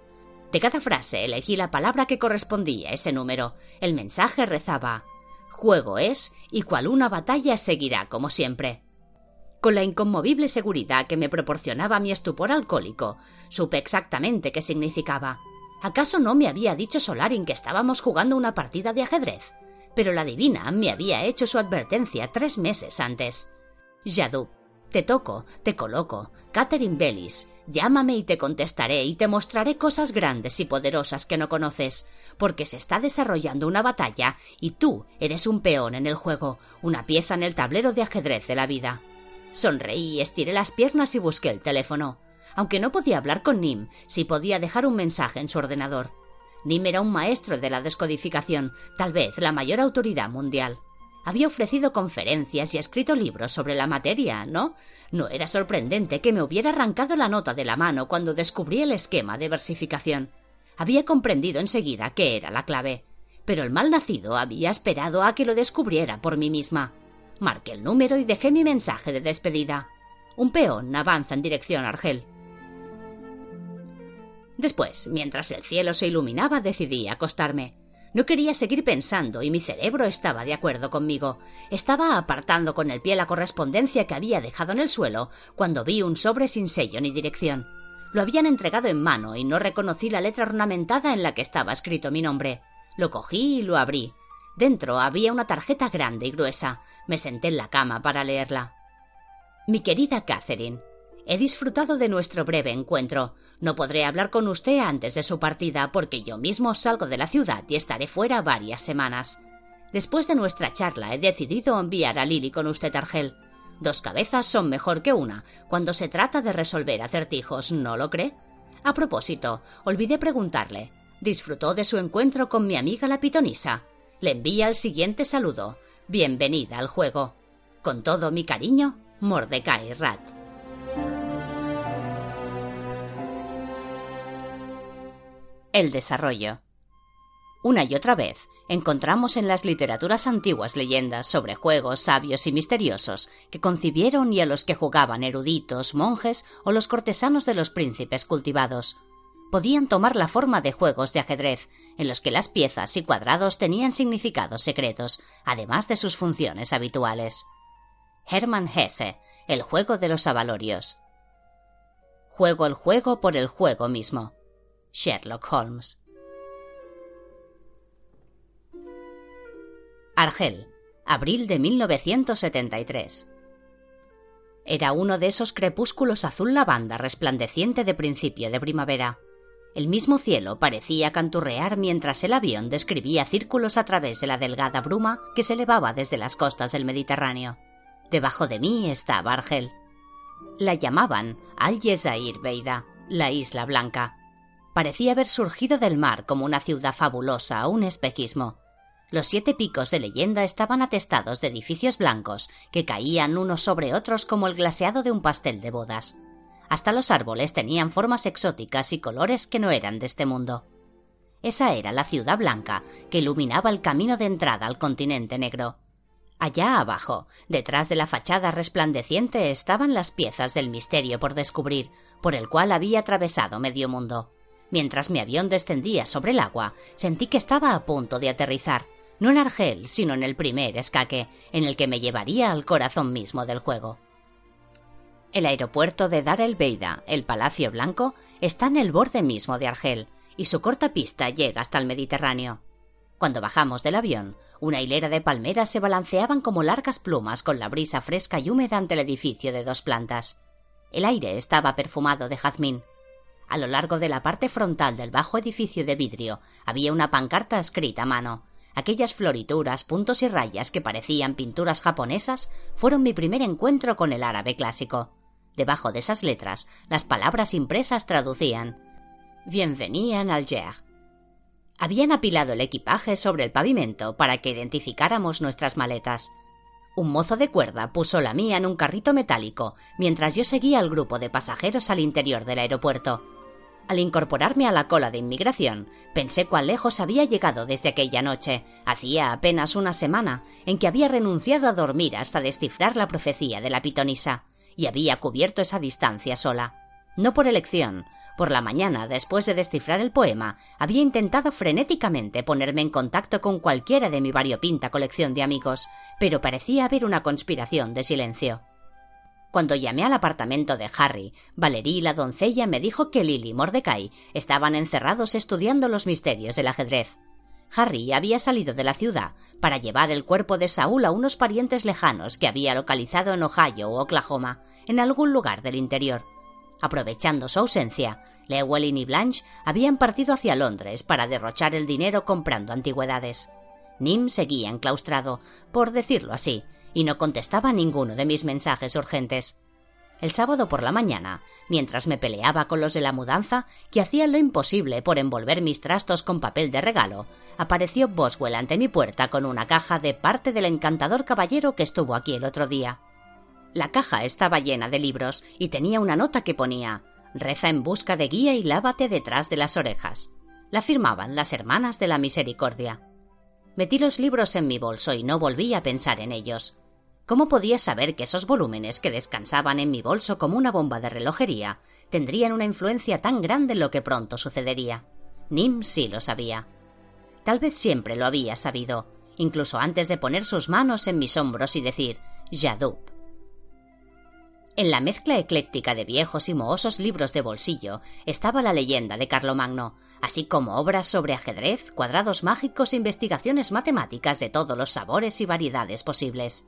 De cada frase elegí la palabra que correspondía a ese número. El mensaje rezaba Juego es, y cual una batalla seguirá como siempre. Con la inconmovible seguridad que me proporcionaba mi estupor alcohólico, supe exactamente qué significaba. ¿Acaso no me había dicho Solarin que estábamos jugando una partida de ajedrez? Pero la divina me había hecho su advertencia tres meses antes. Yadub, te toco, te coloco, Catherine Bellis, llámame y te contestaré y te mostraré cosas grandes y poderosas que no conoces, porque se está desarrollando una batalla y tú eres un peón en el juego, una pieza en el tablero de ajedrez de la vida. Sonreí, estiré las piernas y busqué el teléfono. Aunque no podía hablar con Nim, sí podía dejar un mensaje en su ordenador. Nim era un maestro de la descodificación, tal vez la mayor autoridad mundial. Había ofrecido conferencias y escrito libros sobre la materia, ¿no? No era sorprendente que me hubiera arrancado la nota de la mano cuando descubrí el esquema de versificación. Había comprendido enseguida qué era la clave. Pero el mal nacido había esperado a que lo descubriera por mí misma. Marqué el número y dejé mi mensaje de despedida. Un peón avanza en dirección a Argel. Después, mientras el cielo se iluminaba, decidí acostarme. No quería seguir pensando y mi cerebro estaba de acuerdo conmigo. Estaba apartando con el pie la correspondencia que había dejado en el suelo cuando vi un sobre sin sello ni dirección. Lo habían entregado en mano y no reconocí la letra ornamentada en la que estaba escrito mi nombre. Lo cogí y lo abrí. Dentro había una tarjeta grande y gruesa. Me senté en la cama para leerla. Mi querida Catherine, he disfrutado de nuestro breve encuentro. No podré hablar con usted antes de su partida porque yo mismo salgo de la ciudad y estaré fuera varias semanas. Después de nuestra charla he decidido enviar a Lily con usted Argel. Dos cabezas son mejor que una cuando se trata de resolver acertijos, ¿no lo cree? A propósito, olvidé preguntarle. ¿Disfrutó de su encuentro con mi amiga la pitonisa? Le envía el siguiente saludo. Bienvenida al juego. Con todo mi cariño, Mordecai Rat. El desarrollo. Una y otra vez encontramos en las literaturas antiguas leyendas sobre juegos sabios y misteriosos que concibieron y a los que jugaban eruditos, monjes o los cortesanos de los príncipes cultivados. Podían tomar la forma de juegos de ajedrez, en los que las piezas y cuadrados tenían significados secretos, además de sus funciones habituales. Hermann Hesse, El juego de los avalorios. Juego el juego por el juego mismo. Sherlock Holmes. Argel, abril de 1973. Era uno de esos crepúsculos azul lavanda resplandeciente de principio de primavera. El mismo cielo parecía canturrear mientras el avión describía círculos a través de la delgada bruma que se elevaba desde las costas del Mediterráneo. Debajo de mí estaba Argel. La llamaban Al Yezair Beida, la Isla Blanca parecía haber surgido del mar como una ciudad fabulosa, un espejismo. Los siete picos de leyenda estaban atestados de edificios blancos que caían unos sobre otros como el glaseado de un pastel de bodas. Hasta los árboles tenían formas exóticas y colores que no eran de este mundo. Esa era la ciudad blanca que iluminaba el camino de entrada al continente negro. Allá abajo, detrás de la fachada resplandeciente, estaban las piezas del misterio por descubrir, por el cual había atravesado medio mundo. Mientras mi avión descendía sobre el agua, sentí que estaba a punto de aterrizar, no en Argel, sino en el primer escaque, en el que me llevaría al corazón mismo del juego. El aeropuerto de Dar el Beida, el Palacio Blanco, está en el borde mismo de Argel, y su corta pista llega hasta el Mediterráneo. Cuando bajamos del avión, una hilera de palmeras se balanceaban como largas plumas con la brisa fresca y húmeda ante el edificio de dos plantas. El aire estaba perfumado de jazmín, a lo largo de la parte frontal del bajo edificio de vidrio había una pancarta escrita a mano. Aquellas florituras, puntos y rayas que parecían pinturas japonesas fueron mi primer encuentro con el árabe clásico. Debajo de esas letras, las palabras impresas traducían Bienvenida en Alger. Habían apilado el equipaje sobre el pavimento para que identificáramos nuestras maletas. Un mozo de cuerda puso la mía en un carrito metálico mientras yo seguía al grupo de pasajeros al interior del aeropuerto. Al incorporarme a la cola de inmigración, pensé cuán lejos había llegado desde aquella noche, hacía apenas una semana, en que había renunciado a dormir hasta descifrar la profecía de la pitonisa, y había cubierto esa distancia sola. No por elección, por la mañana, después de descifrar el poema, había intentado frenéticamente ponerme en contacto con cualquiera de mi variopinta colección de amigos, pero parecía haber una conspiración de silencio. Cuando llamé al apartamento de Harry, Valerie, la doncella, me dijo que Lily y Mordecai estaban encerrados estudiando los misterios del ajedrez. Harry había salido de la ciudad para llevar el cuerpo de Saúl a unos parientes lejanos que había localizado en Ohio o Oklahoma, en algún lugar del interior. Aprovechando su ausencia, Llewellyn y Blanche habían partido hacia Londres para derrochar el dinero comprando antigüedades. Nim seguía enclaustrado, por decirlo así, y no contestaba ninguno de mis mensajes urgentes. El sábado por la mañana, mientras me peleaba con los de la mudanza, que hacían lo imposible por envolver mis trastos con papel de regalo, apareció Boswell ante mi puerta con una caja de parte del encantador caballero que estuvo aquí el otro día. La caja estaba llena de libros y tenía una nota que ponía Reza en busca de guía y lávate detrás de las orejas. La firmaban las hermanas de la misericordia. Metí los libros en mi bolso y no volví a pensar en ellos. ¿Cómo podía saber que esos volúmenes que descansaban en mi bolso como una bomba de relojería tendrían una influencia tan grande en lo que pronto sucedería? Nim sí lo sabía. Tal vez siempre lo había sabido, incluso antes de poner sus manos en mis hombros y decir Yadub. En la mezcla ecléctica de viejos y mohosos libros de bolsillo estaba la leyenda de Carlomagno, así como obras sobre ajedrez, cuadrados mágicos e investigaciones matemáticas de todos los sabores y variedades posibles.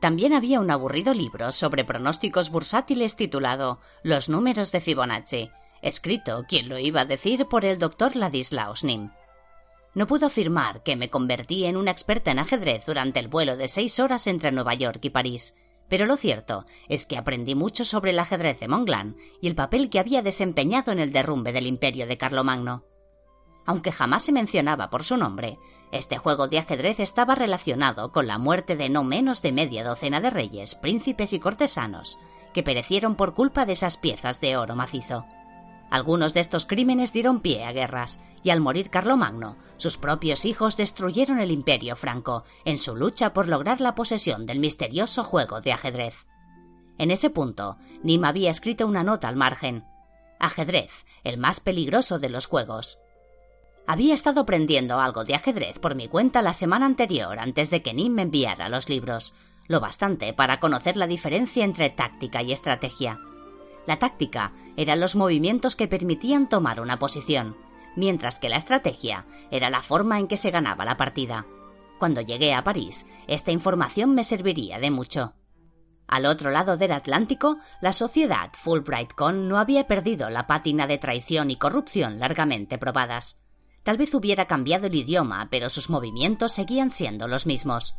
También había un aburrido libro sobre pronósticos bursátiles titulado Los números de Fibonacci, escrito, quien lo iba a decir, por el doctor Ladislaus Nim. No puedo afirmar que me convertí en una experta en ajedrez durante el vuelo de seis horas entre Nueva York y París, pero lo cierto es que aprendí mucho sobre el ajedrez de Monglan y el papel que había desempeñado en el derrumbe del imperio de Carlomagno. Aunque jamás se mencionaba por su nombre, este juego de ajedrez estaba relacionado con la muerte de no menos de media docena de reyes, príncipes y cortesanos, que perecieron por culpa de esas piezas de oro macizo. Algunos de estos crímenes dieron pie a guerras, y al morir Carlomagno, sus propios hijos destruyeron el imperio franco en su lucha por lograr la posesión del misterioso juego de ajedrez. En ese punto, Nim había escrito una nota al margen. Ajedrez, el más peligroso de los juegos. Había estado aprendiendo algo de ajedrez por mi cuenta la semana anterior antes de que Nim me enviara los libros, lo bastante para conocer la diferencia entre táctica y estrategia. La táctica eran los movimientos que permitían tomar una posición, mientras que la estrategia era la forma en que se ganaba la partida. Cuando llegué a París, esta información me serviría de mucho. Al otro lado del Atlántico, la sociedad Fulbright Con no había perdido la pátina de traición y corrupción largamente probadas. Tal vez hubiera cambiado el idioma, pero sus movimientos seguían siendo los mismos.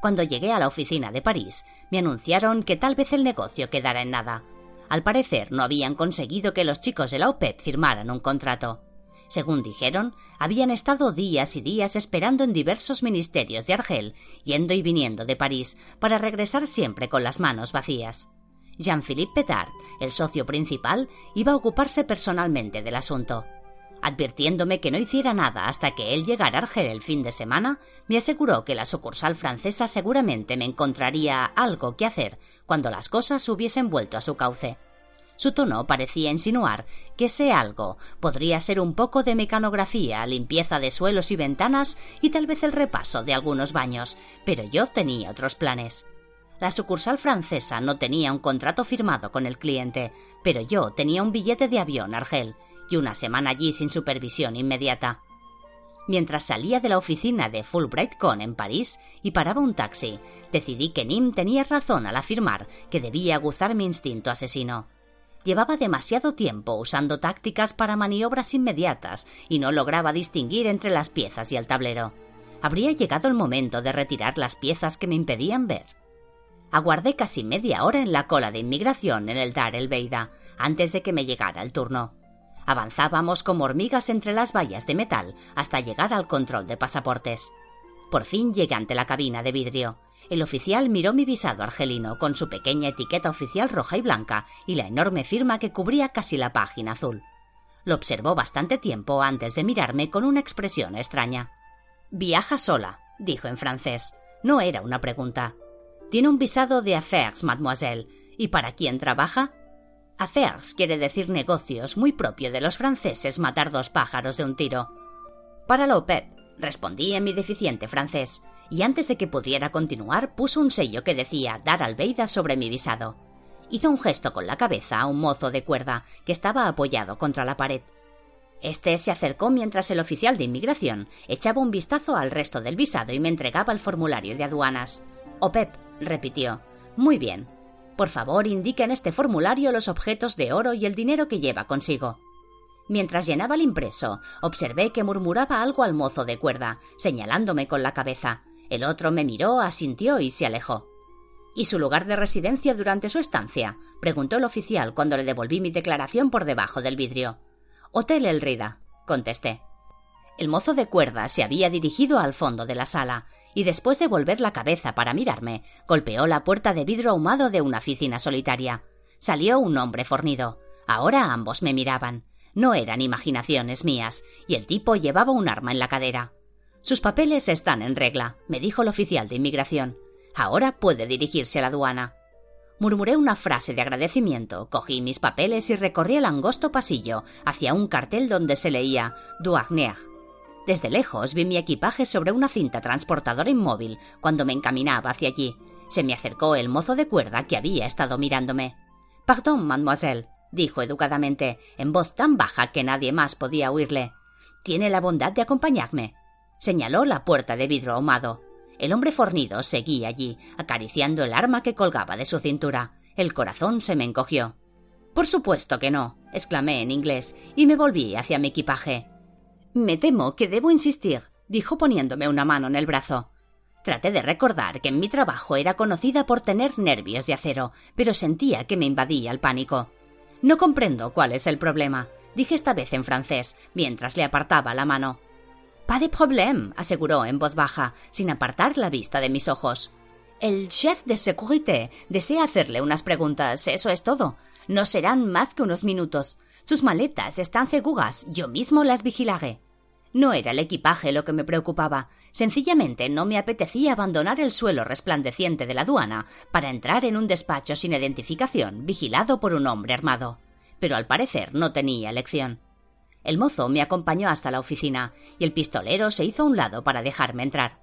Cuando llegué a la oficina de París, me anunciaron que tal vez el negocio quedara en nada. Al parecer no habían conseguido que los chicos de la OPEP firmaran un contrato. Según dijeron, habían estado días y días esperando en diversos ministerios de Argel, yendo y viniendo de París, para regresar siempre con las manos vacías. Jean-Philippe Petard, el socio principal, iba a ocuparse personalmente del asunto. Advirtiéndome que no hiciera nada hasta que él llegara a Argel el fin de semana, me aseguró que la sucursal francesa seguramente me encontraría algo que hacer cuando las cosas hubiesen vuelto a su cauce. Su tono parecía insinuar que ese algo podría ser un poco de mecanografía, limpieza de suelos y ventanas y tal vez el repaso de algunos baños, pero yo tenía otros planes. La sucursal francesa no tenía un contrato firmado con el cliente, pero yo tenía un billete de avión Argel y una semana allí sin supervisión inmediata. Mientras salía de la oficina de Fulbright Con en París y paraba un taxi, decidí que Nim tenía razón al afirmar que debía aguzar mi instinto asesino. Llevaba demasiado tiempo usando tácticas para maniobras inmediatas y no lograba distinguir entre las piezas y el tablero. Habría llegado el momento de retirar las piezas que me impedían ver. Aguardé casi media hora en la cola de inmigración en el Dar el Beida, antes de que me llegara el turno. Avanzábamos como hormigas entre las vallas de metal hasta llegar al control de pasaportes. Por fin llegué ante la cabina de vidrio. El oficial miró mi visado argelino con su pequeña etiqueta oficial roja y blanca y la enorme firma que cubría casi la página azul. Lo observó bastante tiempo antes de mirarme con una expresión extraña. Viaja sola, dijo en francés. No era una pregunta. Tiene un visado de affaires, mademoiselle. ¿Y para quién trabaja? Affairs quiere decir negocios, muy propio de los franceses matar dos pájaros de un tiro. Para lo Pep, respondí en mi deficiente francés, y antes de que pudiera continuar puso un sello que decía dar albeida sobre mi visado. Hizo un gesto con la cabeza a un mozo de cuerda que estaba apoyado contra la pared. Este se acercó mientras el oficial de inmigración echaba un vistazo al resto del visado y me entregaba el formulario de aduanas. OPEP, repitió. Muy bien, por favor, indique en este formulario los objetos de oro y el dinero que lleva consigo. Mientras llenaba el impreso, observé que murmuraba algo al mozo de cuerda, señalándome con la cabeza. El otro me miró, asintió y se alejó. ¿Y su lugar de residencia durante su estancia? preguntó el oficial cuando le devolví mi declaración por debajo del vidrio. Hotel El Rida, contesté. El mozo de cuerda se había dirigido al fondo de la sala y después de volver la cabeza para mirarme, golpeó la puerta de vidrio ahumado de una oficina solitaria. Salió un hombre fornido. Ahora ambos me miraban. No eran imaginaciones mías, y el tipo llevaba un arma en la cadera. Sus papeles están en regla, me dijo el oficial de inmigración. Ahora puede dirigirse a la aduana. Murmuré una frase de agradecimiento, cogí mis papeles y recorrí el angosto pasillo hacia un cartel donde se leía Douarnenez. Desde lejos vi mi equipaje sobre una cinta transportadora inmóvil cuando me encaminaba hacia allí. Se me acercó el mozo de cuerda que había estado mirándome. Pardon, mademoiselle, dijo educadamente, en voz tan baja que nadie más podía oírle. ¿Tiene la bondad de acompañarme? Señaló la puerta de vidrio ahumado. El hombre fornido seguía allí, acariciando el arma que colgaba de su cintura. El corazón se me encogió. Por supuesto que no, exclamé en inglés, y me volví hacia mi equipaje. Me temo que debo insistir, dijo poniéndome una mano en el brazo. Traté de recordar que en mi trabajo era conocida por tener nervios de acero, pero sentía que me invadía el pánico. No comprendo cuál es el problema, dije esta vez en francés, mientras le apartaba la mano. Pas de problème, aseguró en voz baja, sin apartar la vista de mis ojos. El chef de sécurité desea hacerle unas preguntas, eso es todo. No serán más que unos minutos. Sus maletas están seguras, yo mismo las vigilaré. No era el equipaje lo que me preocupaba, sencillamente no me apetecía abandonar el suelo resplandeciente de la aduana para entrar en un despacho sin identificación vigilado por un hombre armado. Pero al parecer no tenía elección. El mozo me acompañó hasta la oficina y el pistolero se hizo a un lado para dejarme entrar.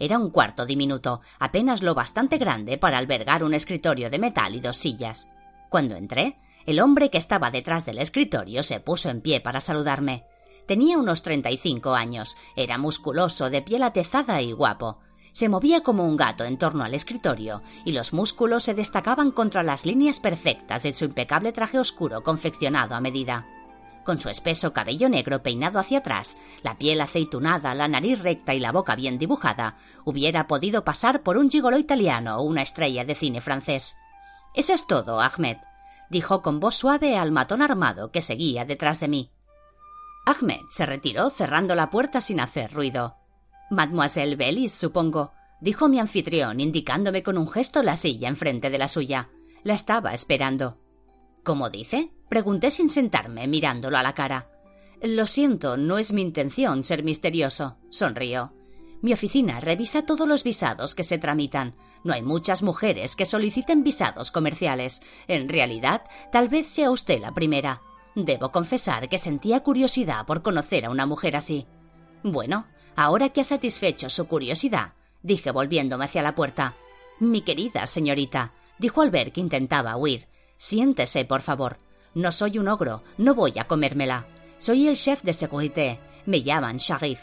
Era un cuarto diminuto, apenas lo bastante grande para albergar un escritorio de metal y dos sillas. Cuando entré, el hombre que estaba detrás del escritorio se puso en pie para saludarme. Tenía unos treinta y cinco años, era musculoso, de piel atezada y guapo. Se movía como un gato en torno al escritorio, y los músculos se destacaban contra las líneas perfectas de su impecable traje oscuro confeccionado a medida con su espeso cabello negro peinado hacia atrás, la piel aceitunada, la nariz recta y la boca bien dibujada, hubiera podido pasar por un gigolo italiano o una estrella de cine francés. Eso es todo, Ahmed, dijo con voz suave al matón armado que seguía detrás de mí. Ahmed se retiró cerrando la puerta sin hacer ruido. Mademoiselle Bellis, supongo, dijo mi anfitrión, indicándome con un gesto la silla enfrente de la suya. La estaba esperando. ¿Cómo dice? Pregunté sin sentarme, mirándolo a la cara. Lo siento, no es mi intención ser misterioso, sonrió. Mi oficina revisa todos los visados que se tramitan. No hay muchas mujeres que soliciten visados comerciales. En realidad, tal vez sea usted la primera. Debo confesar que sentía curiosidad por conocer a una mujer así. Bueno, ahora que ha satisfecho su curiosidad, dije volviéndome hacia la puerta. Mi querida señorita, dijo al ver que intentaba huir, siéntese, por favor. No soy un ogro, no voy a comérmela. Soy el chef de sécurité. Me llaman Sharif.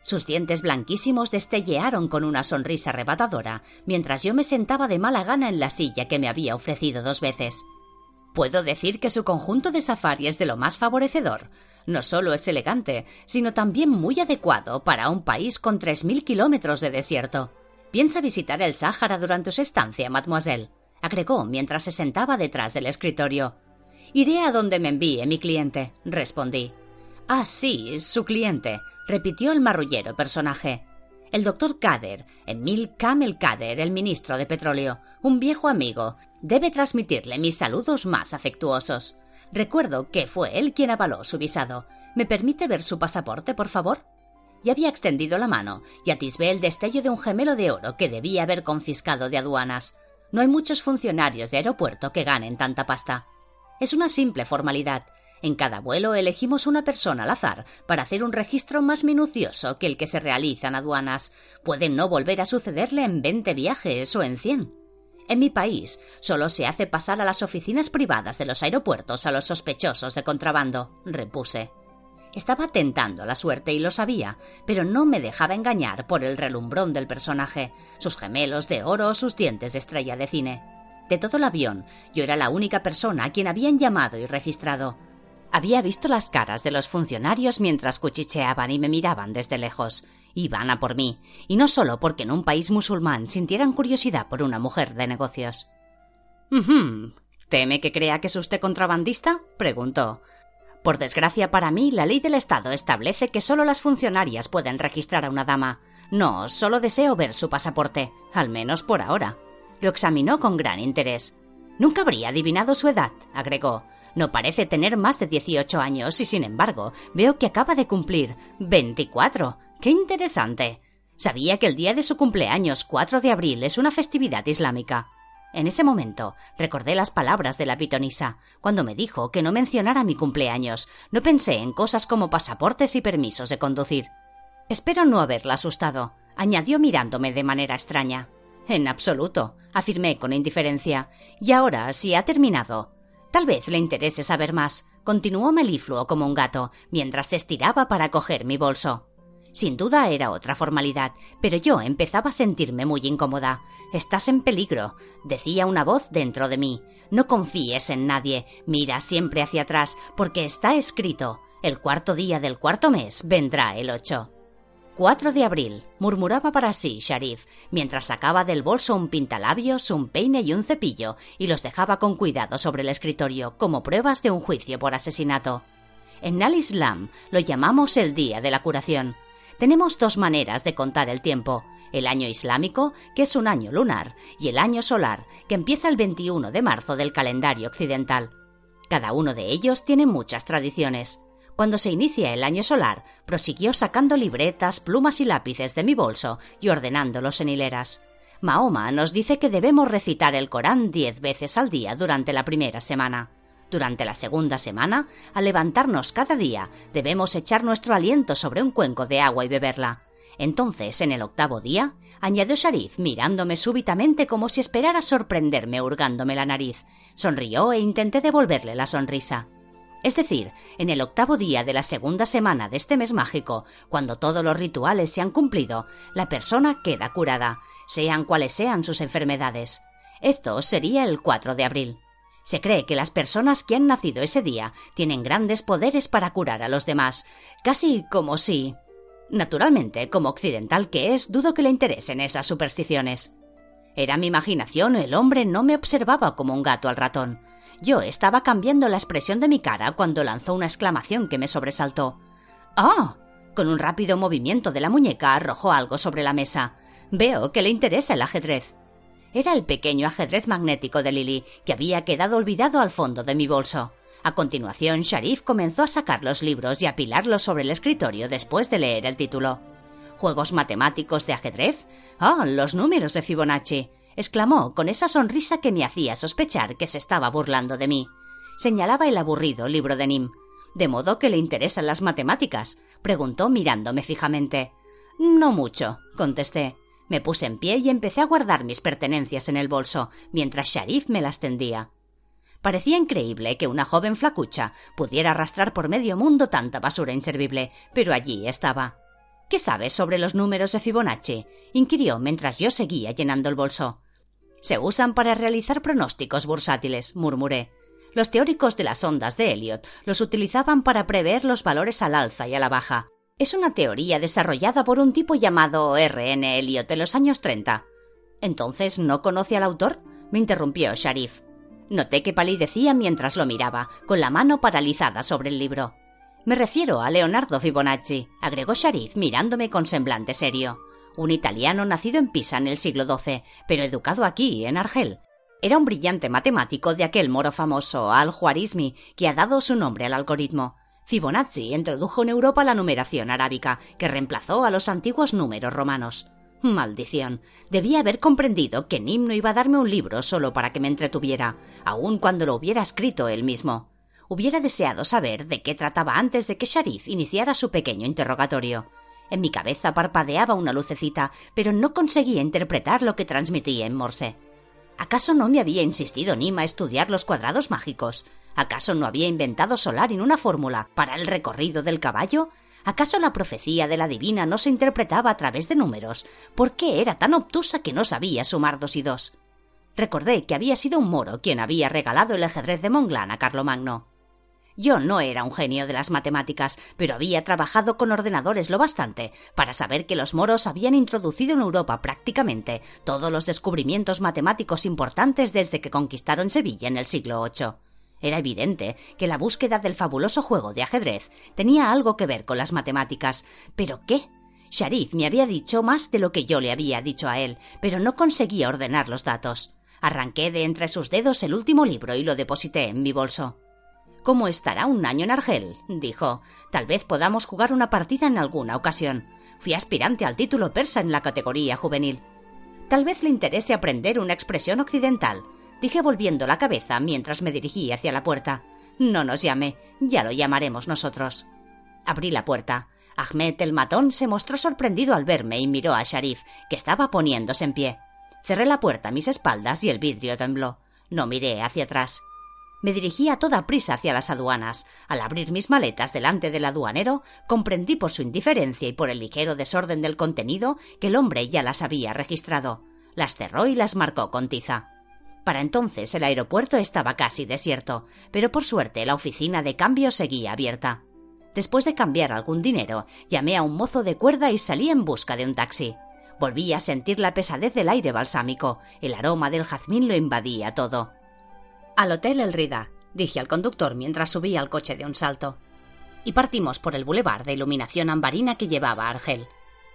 Sus dientes blanquísimos destellearon con una sonrisa arrebatadora mientras yo me sentaba de mala gana en la silla que me había ofrecido dos veces. Puedo decir que su conjunto de safari es de lo más favorecedor. No solo es elegante, sino también muy adecuado para un país con tres mil kilómetros de desierto. ¿Piensa visitar el Sáhara durante su estancia, mademoiselle? agregó mientras se sentaba detrás del escritorio. Iré a donde me envíe mi cliente, respondí. Ah, sí, su cliente, repitió el marrullero personaje. El doctor Kader, Emil Kamel Kader, el ministro de Petróleo, un viejo amigo, debe transmitirle mis saludos más afectuosos. Recuerdo que fue él quien avaló su visado. ¿Me permite ver su pasaporte, por favor? Y había extendido la mano y atisbé el destello de un gemelo de oro que debía haber confiscado de aduanas. No hay muchos funcionarios de aeropuerto que ganen tanta pasta. Es una simple formalidad. En cada vuelo elegimos una persona al azar para hacer un registro más minucioso que el que se realiza en aduanas. Puede no volver a sucederle en veinte viajes o en cien. En mi país solo se hace pasar a las oficinas privadas de los aeropuertos a los sospechosos de contrabando, repuse. Estaba tentando la suerte y lo sabía, pero no me dejaba engañar por el relumbrón del personaje, sus gemelos de oro, sus dientes de estrella de cine. De todo el avión, yo era la única persona a quien habían llamado y registrado. Había visto las caras de los funcionarios mientras cuchicheaban y me miraban desde lejos. Iban a por mí, y no solo porque en un país musulmán sintieran curiosidad por una mujer de negocios. ¿Teme que crea que es usted contrabandista? preguntó. Por desgracia para mí, la ley del Estado establece que solo las funcionarias pueden registrar a una dama. No, solo deseo ver su pasaporte, al menos por ahora. Lo examinó con gran interés. Nunca habría adivinado su edad, agregó. No parece tener más de 18 años y sin embargo veo que acaba de cumplir 24. ¡Qué interesante! Sabía que el día de su cumpleaños, 4 de abril, es una festividad islámica. En ese momento recordé las palabras de la pitonisa. Cuando me dijo que no mencionara mi cumpleaños, no pensé en cosas como pasaportes y permisos de conducir. Espero no haberla asustado, añadió mirándome de manera extraña. En absoluto, afirmé con indiferencia. Y ahora, si ha terminado. Tal vez le interese saber más, continuó melifluo como un gato, mientras se estiraba para coger mi bolso. Sin duda era otra formalidad, pero yo empezaba a sentirme muy incómoda. Estás en peligro, decía una voz dentro de mí. No confíes en nadie, mira siempre hacia atrás, porque está escrito. El cuarto día del cuarto mes vendrá el ocho. 4 de abril, murmuraba para sí Sharif, mientras sacaba del bolso un pintalabios, un peine y un cepillo, y los dejaba con cuidado sobre el escritorio como pruebas de un juicio por asesinato. En al Islam lo llamamos el día de la curación. Tenemos dos maneras de contar el tiempo, el año islámico, que es un año lunar, y el año solar, que empieza el 21 de marzo del calendario occidental. Cada uno de ellos tiene muchas tradiciones. Cuando se inicia el año solar, prosiguió sacando libretas, plumas y lápices de mi bolso y ordenándolos en hileras. Mahoma nos dice que debemos recitar el Corán diez veces al día durante la primera semana. Durante la segunda semana, al levantarnos cada día, debemos echar nuestro aliento sobre un cuenco de agua y beberla. Entonces, en el octavo día, añadió Sharif, mirándome súbitamente como si esperara sorprenderme hurgándome la nariz. Sonrió e intenté devolverle la sonrisa. Es decir, en el octavo día de la segunda semana de este mes mágico, cuando todos los rituales se han cumplido, la persona queda curada, sean cuales sean sus enfermedades. Esto sería el 4 de abril. Se cree que las personas que han nacido ese día tienen grandes poderes para curar a los demás, casi como si... Naturalmente, como occidental que es, dudo que le interesen esas supersticiones. Era mi imaginación, el hombre no me observaba como un gato al ratón. Yo estaba cambiando la expresión de mi cara cuando lanzó una exclamación que me sobresaltó. ¡Ah! Con un rápido movimiento de la muñeca arrojó algo sobre la mesa. Veo que le interesa el ajedrez. Era el pequeño ajedrez magnético de Lily, que había quedado olvidado al fondo de mi bolso. A continuación, Sharif comenzó a sacar los libros y apilarlos sobre el escritorio después de leer el título. ¿Juegos matemáticos de ajedrez? Ah, los números de Fibonacci exclamó con esa sonrisa que me hacía sospechar que se estaba burlando de mí. Señalaba el aburrido libro de Nim. ¿De modo que le interesan las matemáticas? preguntó mirándome fijamente. No mucho, contesté. Me puse en pie y empecé a guardar mis pertenencias en el bolso, mientras Sharif me las tendía. Parecía increíble que una joven flacucha pudiera arrastrar por medio mundo tanta basura inservible, pero allí estaba. ¿Qué sabes sobre los números de Fibonacci? inquirió mientras yo seguía llenando el bolso. Se usan para realizar pronósticos bursátiles, murmuré. Los teóricos de las ondas de Elliot los utilizaban para prever los valores al alza y a la baja. Es una teoría desarrollada por un tipo llamado R.N. Elliot en los años 30. ¿Entonces no conoce al autor? me interrumpió Sharif. Noté que palidecía mientras lo miraba, con la mano paralizada sobre el libro. Me refiero a Leonardo Fibonacci, agregó Sharif mirándome con semblante serio un italiano nacido en Pisa en el siglo XII, pero educado aquí, en Argel. Era un brillante matemático de aquel moro famoso, Al-Juarismi, que ha dado su nombre al algoritmo. Fibonacci introdujo en Europa la numeración arábica, que reemplazó a los antiguos números romanos. Maldición. Debía haber comprendido que Nim no iba a darme un libro solo para que me entretuviera, aun cuando lo hubiera escrito él mismo. Hubiera deseado saber de qué trataba antes de que Sharif iniciara su pequeño interrogatorio. En mi cabeza parpadeaba una lucecita, pero no conseguía interpretar lo que transmitía en Morse. ¿Acaso no me había insistido Nima a estudiar los cuadrados mágicos? ¿Acaso no había inventado Solar en una fórmula para el recorrido del caballo? ¿Acaso la profecía de la divina no se interpretaba a través de números? ¿Por qué era tan obtusa que no sabía sumar dos y dos? Recordé que había sido un moro quien había regalado el ajedrez de Monglán a Carlomagno. Yo no era un genio de las matemáticas, pero había trabajado con ordenadores lo bastante para saber que los moros habían introducido en Europa prácticamente todos los descubrimientos matemáticos importantes desde que conquistaron Sevilla en el siglo VIII. Era evidente que la búsqueda del fabuloso juego de ajedrez tenía algo que ver con las matemáticas. ¿Pero qué? Sharif me había dicho más de lo que yo le había dicho a él, pero no conseguía ordenar los datos. Arranqué de entre sus dedos el último libro y lo deposité en mi bolso. ¿Cómo estará un año en Argel? dijo. Tal vez podamos jugar una partida en alguna ocasión. Fui aspirante al título persa en la categoría juvenil. Tal vez le interese aprender una expresión occidental, dije volviendo la cabeza mientras me dirigí hacia la puerta. No nos llame, ya lo llamaremos nosotros. Abrí la puerta. Ahmed el matón se mostró sorprendido al verme y miró a Sharif, que estaba poniéndose en pie. Cerré la puerta a mis espaldas y el vidrio tembló. No miré hacia atrás. Me dirigí a toda prisa hacia las aduanas. Al abrir mis maletas delante del aduanero, comprendí por su indiferencia y por el ligero desorden del contenido que el hombre ya las había registrado. Las cerró y las marcó con tiza. Para entonces el aeropuerto estaba casi desierto, pero por suerte la oficina de cambio seguía abierta. Después de cambiar algún dinero, llamé a un mozo de cuerda y salí en busca de un taxi. Volví a sentir la pesadez del aire balsámico, el aroma del jazmín lo invadía todo. Al hotel El Rida, dije al conductor mientras subía al coche de un salto. Y partimos por el bulevar de iluminación ambarina que llevaba Argel.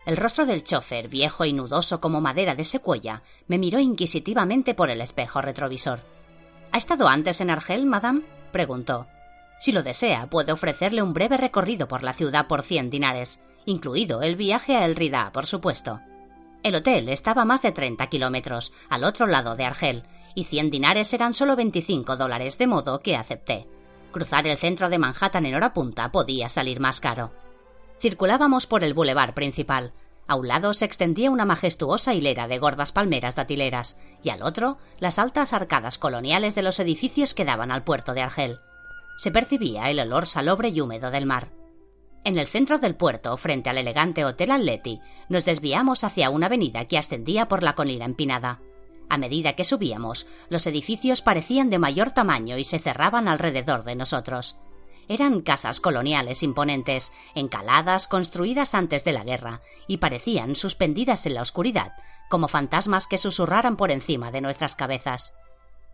El rostro del chofer, viejo y nudoso como madera de secuoya, me miró inquisitivamente por el espejo retrovisor. ¿Ha estado antes en Argel, madame? preguntó. Si lo desea, puede ofrecerle un breve recorrido por la ciudad por cien dinares, incluido el viaje a El Rida, por supuesto. El hotel estaba a más de treinta kilómetros, al otro lado de Argel, y cien dinares eran solo veinticinco dólares, de modo que acepté. Cruzar el centro de Manhattan en hora punta podía salir más caro. Circulábamos por el bulevar principal. A un lado se extendía una majestuosa hilera de gordas palmeras datileras, y al otro las altas arcadas coloniales de los edificios que daban al puerto de Argel. Se percibía el olor salobre y húmedo del mar. En el centro del puerto, frente al elegante Hotel Atleti, nos desviamos hacia una avenida que ascendía por la colina empinada. A medida que subíamos, los edificios parecían de mayor tamaño y se cerraban alrededor de nosotros. Eran casas coloniales imponentes, encaladas, construidas antes de la guerra, y parecían suspendidas en la oscuridad, como fantasmas que susurraran por encima de nuestras cabezas.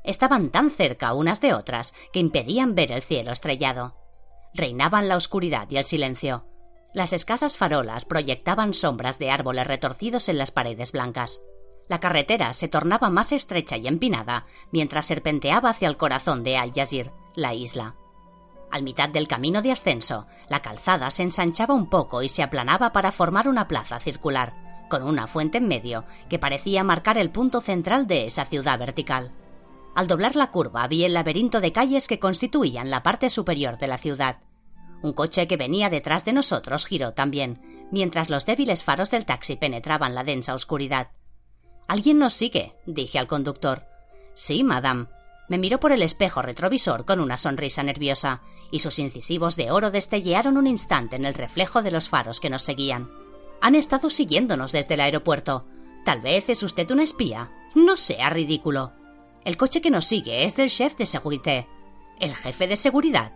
Estaban tan cerca unas de otras que impedían ver el cielo estrellado. Reinaban la oscuridad y el silencio. Las escasas farolas proyectaban sombras de árboles retorcidos en las paredes blancas. La carretera se tornaba más estrecha y empinada mientras serpenteaba hacia el corazón de Al Yazir, la isla. Al mitad del camino de ascenso, la calzada se ensanchaba un poco y se aplanaba para formar una plaza circular, con una fuente en medio que parecía marcar el punto central de esa ciudad vertical. Al doblar la curva vi el laberinto de calles que constituían la parte superior de la ciudad. Un coche que venía detrás de nosotros giró también, mientras los débiles faros del taxi penetraban la densa oscuridad. Alguien nos sigue, dije al conductor. Sí, madame. Me miró por el espejo retrovisor con una sonrisa nerviosa, y sus incisivos de oro destellearon un instante en el reflejo de los faros que nos seguían. Han estado siguiéndonos desde el aeropuerto. Tal vez es usted un espía. No sea ridículo. El coche que nos sigue es del chef de seguridad. ¿El jefe de seguridad?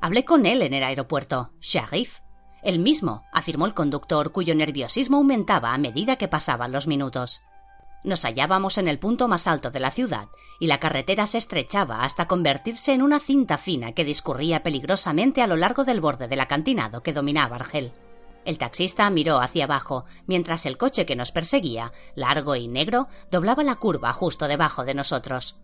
Hablé con él en el aeropuerto. Sharif. El mismo, afirmó el conductor, cuyo nerviosismo aumentaba a medida que pasaban los minutos. Nos hallábamos en el punto más alto de la ciudad, y la carretera se estrechaba hasta convertirse en una cinta fina que discurría peligrosamente a lo largo del borde del acantinado que dominaba Argel. El taxista miró hacia abajo, mientras el coche que nos perseguía, largo y negro, doblaba la curva justo debajo de nosotros.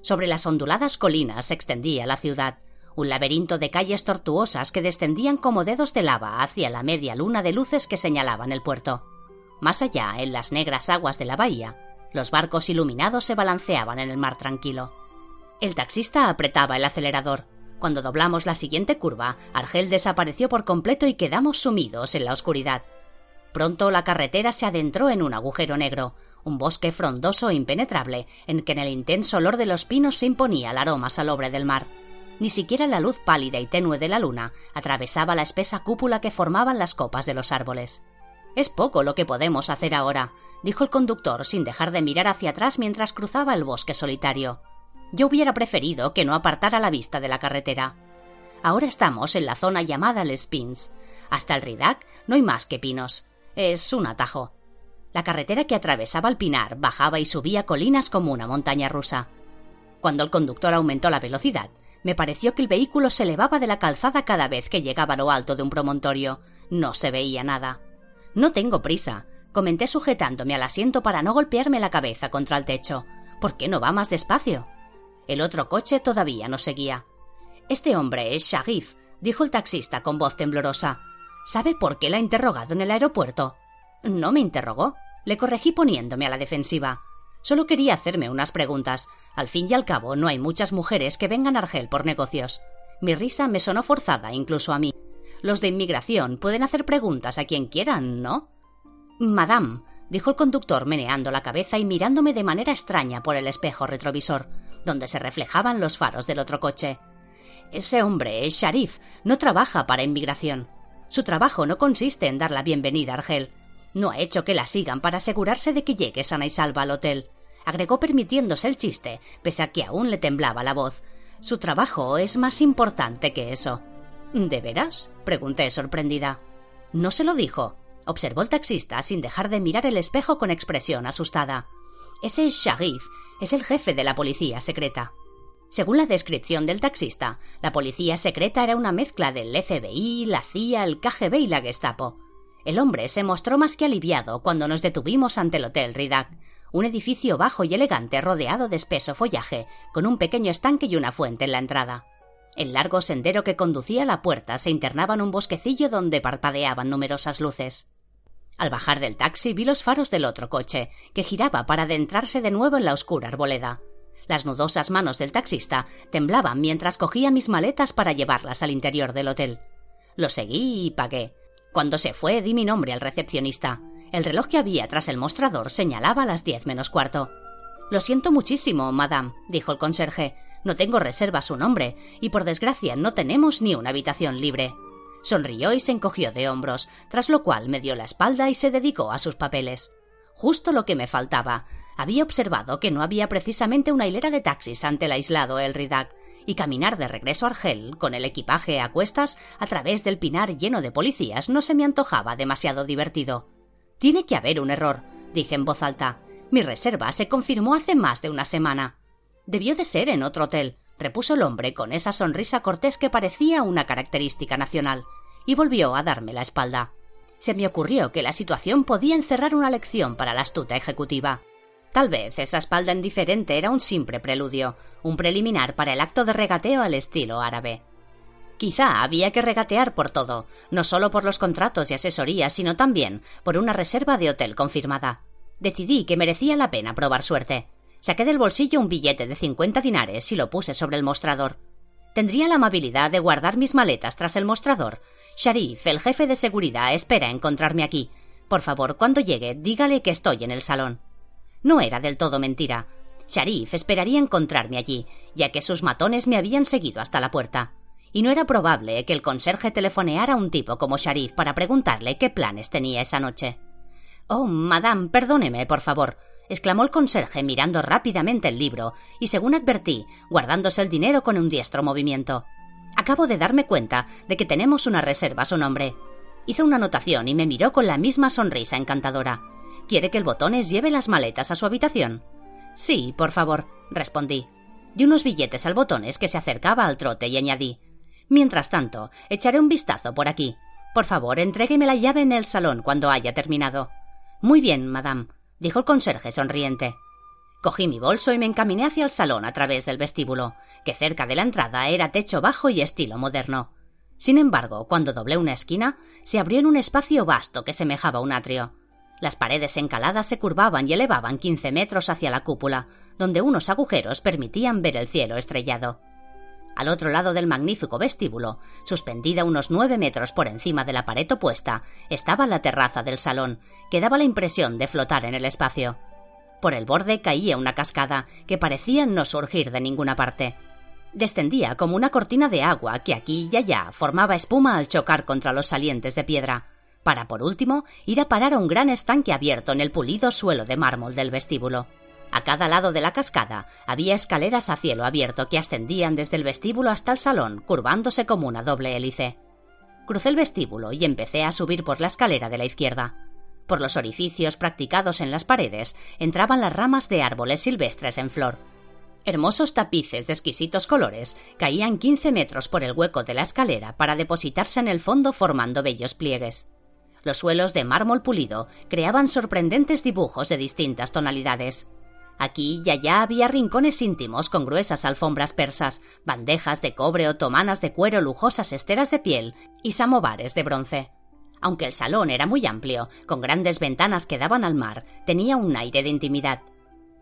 Sobre las onduladas colinas se extendía la ciudad, un laberinto de calles tortuosas que descendían como dedos de lava hacia la media luna de luces que señalaban el puerto. Más allá, en las negras aguas de la bahía, los barcos iluminados se balanceaban en el mar tranquilo. El taxista apretaba el acelerador. Cuando doblamos la siguiente curva, Argel desapareció por completo y quedamos sumidos en la oscuridad. Pronto la carretera se adentró en un agujero negro, un bosque frondoso e impenetrable, en que en el intenso olor de los pinos se imponía el aroma salobre del mar. Ni siquiera la luz pálida y tenue de la luna atravesaba la espesa cúpula que formaban las copas de los árboles. Es poco lo que podemos hacer ahora, dijo el conductor sin dejar de mirar hacia atrás mientras cruzaba el bosque solitario. Yo hubiera preferido que no apartara la vista de la carretera. Ahora estamos en la zona llamada Les Pins. Hasta el Ridac no hay más que pinos. Es un atajo. La carretera que atravesaba el Pinar bajaba y subía colinas como una montaña rusa. Cuando el conductor aumentó la velocidad, me pareció que el vehículo se elevaba de la calzada cada vez que llegaba a lo alto de un promontorio. No se veía nada. No tengo prisa, comenté sujetándome al asiento para no golpearme la cabeza contra el techo. ¿Por qué no va más despacio? El otro coche todavía no seguía. Este hombre es Sharif, dijo el taxista con voz temblorosa. ¿Sabe por qué la ha interrogado en el aeropuerto? No me interrogó. Le corregí poniéndome a la defensiva. Solo quería hacerme unas preguntas. Al fin y al cabo, no hay muchas mujeres que vengan a Argel por negocios. Mi risa me sonó forzada incluso a mí. Los de inmigración pueden hacer preguntas a quien quieran, ¿no? Madame, dijo el conductor meneando la cabeza y mirándome de manera extraña por el espejo retrovisor, donde se reflejaban los faros del otro coche. Ese hombre, es Sharif, no trabaja para inmigración. Su trabajo no consiste en dar la bienvenida a Argel. No ha hecho que la sigan para asegurarse de que llegue sana y salva al hotel. Agregó permitiéndose el chiste, pese a que aún le temblaba la voz. Su trabajo es más importante que eso. ¿De veras? pregunté sorprendida. No se lo dijo, observó el taxista sin dejar de mirar el espejo con expresión asustada. Ese Sharif es el jefe de la policía secreta. Según la descripción del taxista, la policía secreta era una mezcla del FBI, la CIA, el KGB y la Gestapo. El hombre se mostró más que aliviado cuando nos detuvimos ante el Hotel Ridak, un edificio bajo y elegante rodeado de espeso follaje, con un pequeño estanque y una fuente en la entrada. El largo sendero que conducía a la puerta se internaba en un bosquecillo donde parpadeaban numerosas luces. Al bajar del taxi vi los faros del otro coche, que giraba para adentrarse de nuevo en la oscura arboleda. Las nudosas manos del taxista temblaban mientras cogía mis maletas para llevarlas al interior del hotel. Lo seguí y pagué. Cuando se fue di mi nombre al recepcionista. El reloj que había tras el mostrador señalaba las diez menos cuarto. Lo siento muchísimo, madame, dijo el conserje. No tengo reserva su nombre, y por desgracia no tenemos ni una habitación libre. Sonrió y se encogió de hombros, tras lo cual me dio la espalda y se dedicó a sus papeles. Justo lo que me faltaba, había observado que no había precisamente una hilera de taxis ante el aislado El Ridac, y caminar de regreso a Argel con el equipaje a cuestas a través del pinar lleno de policías no se me antojaba demasiado divertido. Tiene que haber un error, dije en voz alta. Mi reserva se confirmó hace más de una semana. Debió de ser en otro hotel, repuso el hombre con esa sonrisa cortés que parecía una característica nacional, y volvió a darme la espalda. Se me ocurrió que la situación podía encerrar una lección para la astuta ejecutiva. Tal vez esa espalda indiferente era un simple preludio, un preliminar para el acto de regateo al estilo árabe. Quizá había que regatear por todo, no solo por los contratos y asesorías, sino también por una reserva de hotel confirmada. Decidí que merecía la pena probar suerte. Saqué del bolsillo un billete de cincuenta dinares y lo puse sobre el mostrador. Tendría la amabilidad de guardar mis maletas tras el mostrador. Sharif, el jefe de seguridad, espera encontrarme aquí. Por favor, cuando llegue, dígale que estoy en el salón. No era del todo mentira. Sharif esperaría encontrarme allí, ya que sus matones me habían seguido hasta la puerta. Y no era probable que el conserje telefoneara a un tipo como Sharif para preguntarle qué planes tenía esa noche. Oh, madame, perdóneme, por favor, exclamó el conserje mirando rápidamente el libro y, según advertí, guardándose el dinero con un diestro movimiento. Acabo de darme cuenta de que tenemos una reserva a su nombre. Hizo una anotación y me miró con la misma sonrisa encantadora. ¿Quiere que el botones lleve las maletas a su habitación? Sí, por favor, respondí. Di unos billetes al botones que se acercaba al trote y añadí. Mientras tanto, echaré un vistazo por aquí. Por favor, entrégueme la llave en el salón cuando haya terminado. Muy bien, madame, dijo el conserje sonriente. Cogí mi bolso y me encaminé hacia el salón a través del vestíbulo, que cerca de la entrada era techo bajo y estilo moderno. Sin embargo, cuando doblé una esquina, se abrió en un espacio vasto que semejaba un atrio. Las paredes encaladas se curvaban y elevaban quince metros hacia la cúpula, donde unos agujeros permitían ver el cielo estrellado. Al otro lado del magnífico vestíbulo, suspendida unos nueve metros por encima de la pared opuesta, estaba la terraza del salón, que daba la impresión de flotar en el espacio. Por el borde caía una cascada que parecía no surgir de ninguna parte. Descendía como una cortina de agua que aquí y allá formaba espuma al chocar contra los salientes de piedra, para por último ir a parar a un gran estanque abierto en el pulido suelo de mármol del vestíbulo. A cada lado de la cascada había escaleras a cielo abierto que ascendían desde el vestíbulo hasta el salón, curvándose como una doble hélice. Crucé el vestíbulo y empecé a subir por la escalera de la izquierda. Por los orificios practicados en las paredes entraban las ramas de árboles silvestres en flor. Hermosos tapices de exquisitos colores caían quince metros por el hueco de la escalera para depositarse en el fondo formando bellos pliegues. Los suelos de mármol pulido creaban sorprendentes dibujos de distintas tonalidades. Aquí y allá había rincones íntimos con gruesas alfombras persas, bandejas de cobre otomanas de cuero, lujosas esteras de piel y samovares de bronce. Aunque el salón era muy amplio, con grandes ventanas que daban al mar, tenía un aire de intimidad.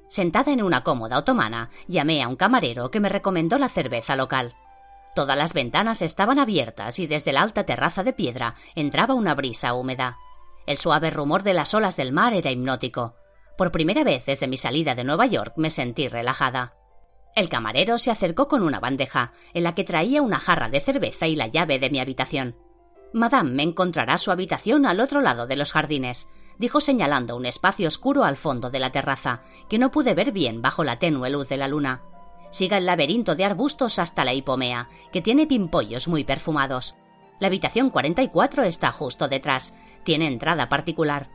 Sentada en una cómoda otomana, llamé a un camarero que me recomendó la cerveza local. Todas las ventanas estaban abiertas y desde la alta terraza de piedra entraba una brisa húmeda. El suave rumor de las olas del mar era hipnótico. Por primera vez desde mi salida de Nueva York me sentí relajada. El camarero se acercó con una bandeja, en la que traía una jarra de cerveza y la llave de mi habitación. Madame me encontrará su habitación al otro lado de los jardines dijo señalando un espacio oscuro al fondo de la terraza, que no pude ver bien bajo la tenue luz de la luna. Siga el laberinto de arbustos hasta la hipomea, que tiene pimpollos muy perfumados. La habitación 44 está justo detrás. Tiene entrada particular.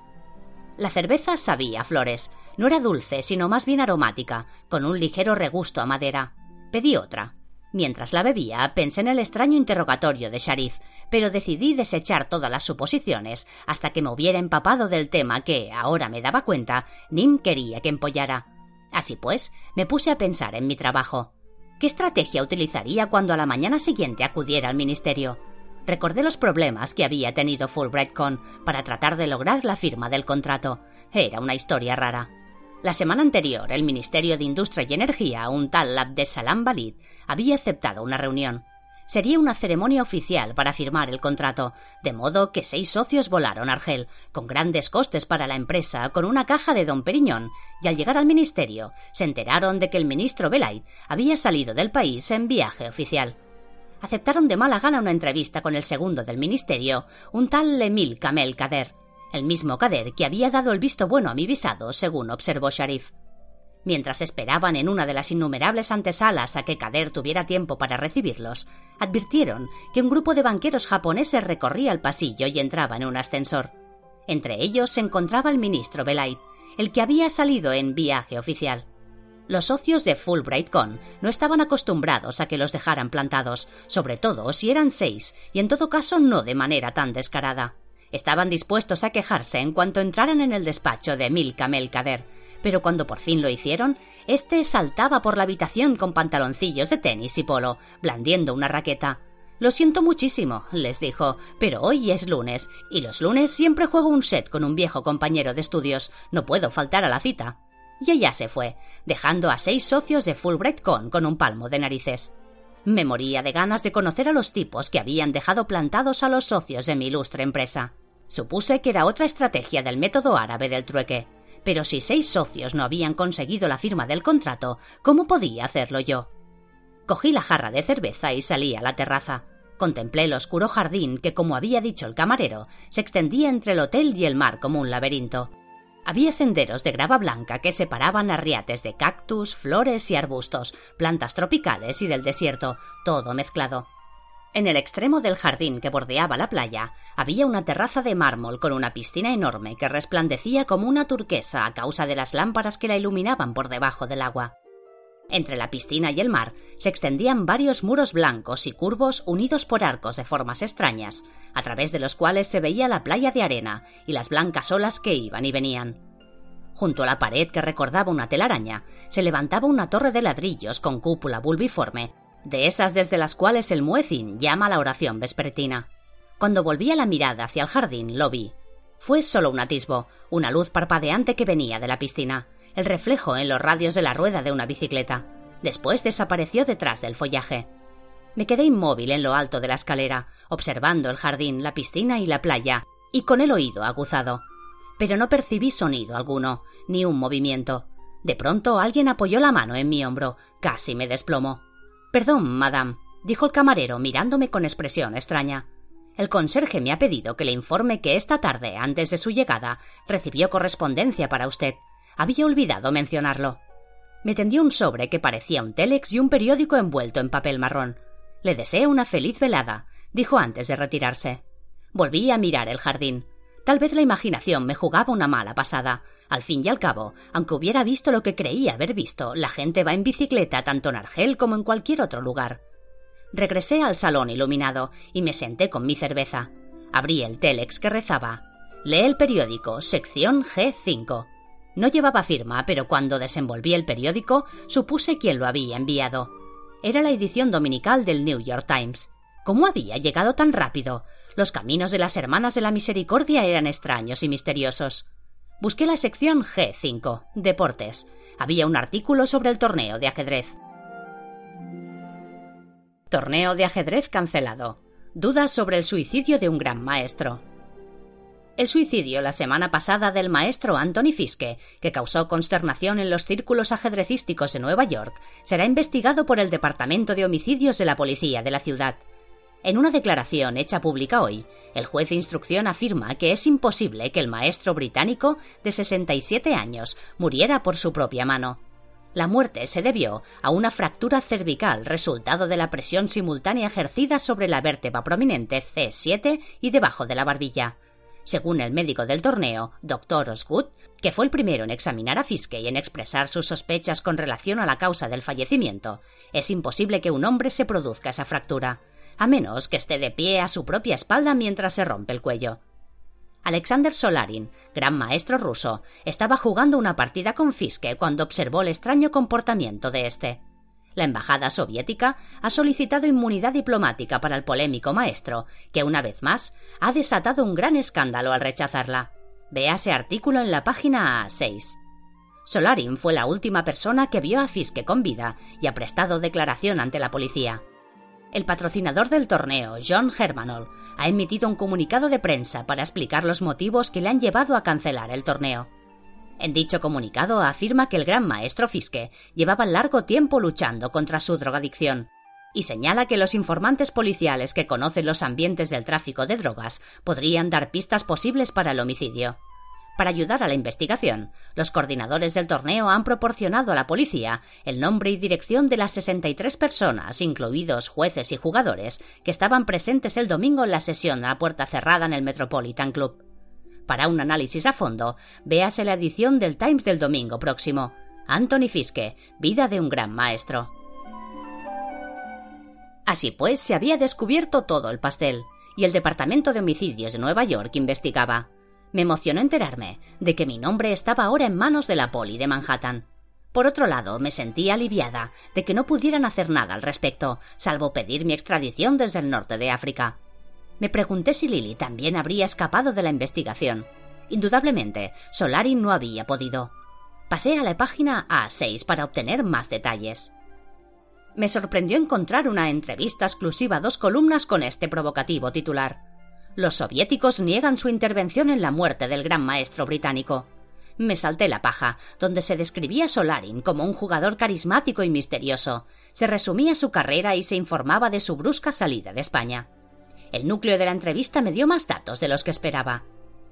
La cerveza sabía flores. No era dulce, sino más bien aromática, con un ligero regusto a madera. Pedí otra. Mientras la bebía, pensé en el extraño interrogatorio de Sharif, pero decidí desechar todas las suposiciones hasta que me hubiera empapado del tema que, ahora me daba cuenta, Nim quería que empollara. Así pues, me puse a pensar en mi trabajo. ¿Qué estrategia utilizaría cuando a la mañana siguiente acudiera al ministerio? Recordé los problemas que había tenido Fulbright con para tratar de lograr la firma del contrato. Era una historia rara. La semana anterior, el Ministerio de Industria y Energía, un tal Abdesalam Balid, había aceptado una reunión. Sería una ceremonia oficial para firmar el contrato, de modo que seis socios volaron a Argel, con grandes costes para la empresa, con una caja de Don Periñón, y al llegar al ministerio se enteraron de que el ministro Belait había salido del país en viaje oficial. Aceptaron de mala gana una entrevista con el segundo del ministerio, un tal Emil Kamel Kader, el mismo Kader que había dado el visto bueno a mi visado, según observó Sharif. Mientras esperaban en una de las innumerables antesalas a que Kader tuviera tiempo para recibirlos, advirtieron que un grupo de banqueros japoneses recorría el pasillo y entraba en un ascensor. Entre ellos se encontraba el ministro Belait, el que había salido en viaje oficial. Los socios de Fulbright Con no estaban acostumbrados a que los dejaran plantados, sobre todo si eran seis, y en todo caso no de manera tan descarada. Estaban dispuestos a quejarse en cuanto entraran en el despacho de Milka Melcader, pero cuando por fin lo hicieron, éste saltaba por la habitación con pantaloncillos de tenis y polo, blandiendo una raqueta. Lo siento muchísimo, les dijo, pero hoy es lunes, y los lunes siempre juego un set con un viejo compañero de estudios. No puedo faltar a la cita. Y allá se fue, dejando a seis socios de Fulbright Con con un palmo de narices. Me moría de ganas de conocer a los tipos que habían dejado plantados a los socios de mi ilustre empresa. Supuse que era otra estrategia del método árabe del trueque. Pero si seis socios no habían conseguido la firma del contrato, ¿cómo podía hacerlo yo? Cogí la jarra de cerveza y salí a la terraza. Contemplé el oscuro jardín que, como había dicho el camarero, se extendía entre el hotel y el mar como un laberinto. Había senderos de grava blanca que separaban arriates de cactus, flores y arbustos, plantas tropicales y del desierto, todo mezclado. En el extremo del jardín que bordeaba la playa había una terraza de mármol con una piscina enorme que resplandecía como una turquesa a causa de las lámparas que la iluminaban por debajo del agua. Entre la piscina y el mar se extendían varios muros blancos y curvos unidos por arcos de formas extrañas, a través de los cuales se veía la playa de arena y las blancas olas que iban y venían. Junto a la pared que recordaba una telaraña se levantaba una torre de ladrillos con cúpula bulbiforme de esas desde las cuales el muecin llama la oración vespertina. Cuando volvía la mirada hacia el jardín, lo vi. Fue solo un atisbo, una luz parpadeante que venía de la piscina, el reflejo en los radios de la rueda de una bicicleta. Después desapareció detrás del follaje. Me quedé inmóvil en lo alto de la escalera, observando el jardín, la piscina y la playa, y con el oído aguzado. Pero no percibí sonido alguno, ni un movimiento. De pronto alguien apoyó la mano en mi hombro, casi me desplomó. Perdón, madame, dijo el camarero mirándome con expresión extraña. El conserje me ha pedido que le informe que esta tarde, antes de su llegada, recibió correspondencia para usted. Había olvidado mencionarlo. Me tendió un sobre que parecía un telex y un periódico envuelto en papel marrón. Le deseé una feliz velada, dijo antes de retirarse. Volví a mirar el jardín. Tal vez la imaginación me jugaba una mala pasada. Al fin y al cabo, aunque hubiera visto lo que creía haber visto, la gente va en bicicleta tanto en Argel como en cualquier otro lugar. Regresé al salón iluminado y me senté con mi cerveza. Abrí el telex que rezaba. Lee el periódico, sección G5. No llevaba firma, pero cuando desenvolví el periódico supuse quién lo había enviado. Era la edición dominical del New York Times. ¿Cómo había llegado tan rápido? Los caminos de las Hermanas de la Misericordia eran extraños y misteriosos. Busqué la sección G5, Deportes. Había un artículo sobre el torneo de ajedrez. Torneo de ajedrez cancelado. Dudas sobre el suicidio de un gran maestro. El suicidio la semana pasada del maestro Anthony Fiske, que causó consternación en los círculos ajedrecísticos de Nueva York, será investigado por el Departamento de Homicidios de la Policía de la ciudad. En una declaración hecha pública hoy, el juez de instrucción afirma que es imposible que el maestro británico de 67 años muriera por su propia mano. La muerte se debió a una fractura cervical resultado de la presión simultánea ejercida sobre la vértebra prominente C7 y debajo de la barbilla. Según el médico del torneo, Dr. Osgood, que fue el primero en examinar a Fiske y en expresar sus sospechas con relación a la causa del fallecimiento, es imposible que un hombre se produzca esa fractura, a menos que esté de pie a su propia espalda mientras se rompe el cuello. Alexander Solarin, gran maestro ruso, estaba jugando una partida con Fiske cuando observó el extraño comportamiento de este. La embajada soviética ha solicitado inmunidad diplomática para el polémico maestro, que una vez más ha desatado un gran escándalo al rechazarla. Véase artículo en la página A6. Solarin fue la última persona que vio a Fiske con vida y ha prestado declaración ante la policía. El patrocinador del torneo, John Hermanol, ha emitido un comunicado de prensa para explicar los motivos que le han llevado a cancelar el torneo. En dicho comunicado afirma que el gran maestro Fiske llevaba largo tiempo luchando contra su drogadicción y señala que los informantes policiales que conocen los ambientes del tráfico de drogas podrían dar pistas posibles para el homicidio. Para ayudar a la investigación, los coordinadores del torneo han proporcionado a la policía el nombre y dirección de las 63 personas, incluidos jueces y jugadores, que estaban presentes el domingo en la sesión a puerta cerrada en el Metropolitan Club. Para un análisis a fondo, véase la edición del Times del domingo próximo. Anthony Fiske, Vida de un gran maestro. Así pues, se había descubierto todo el pastel, y el Departamento de Homicidios de Nueva York investigaba. Me emocionó enterarme de que mi nombre estaba ahora en manos de la poli de Manhattan. Por otro lado, me sentía aliviada de que no pudieran hacer nada al respecto, salvo pedir mi extradición desde el norte de África. Me pregunté si Lily también habría escapado de la investigación. Indudablemente, Solari no había podido. Pasé a la página A6 para obtener más detalles. Me sorprendió encontrar una entrevista exclusiva a dos columnas con este provocativo titular. Los soviéticos niegan su intervención en la muerte del gran maestro británico. Me salté la paja, donde se describía a Solarin como un jugador carismático y misterioso. Se resumía su carrera y se informaba de su brusca salida de España. El núcleo de la entrevista me dio más datos de los que esperaba.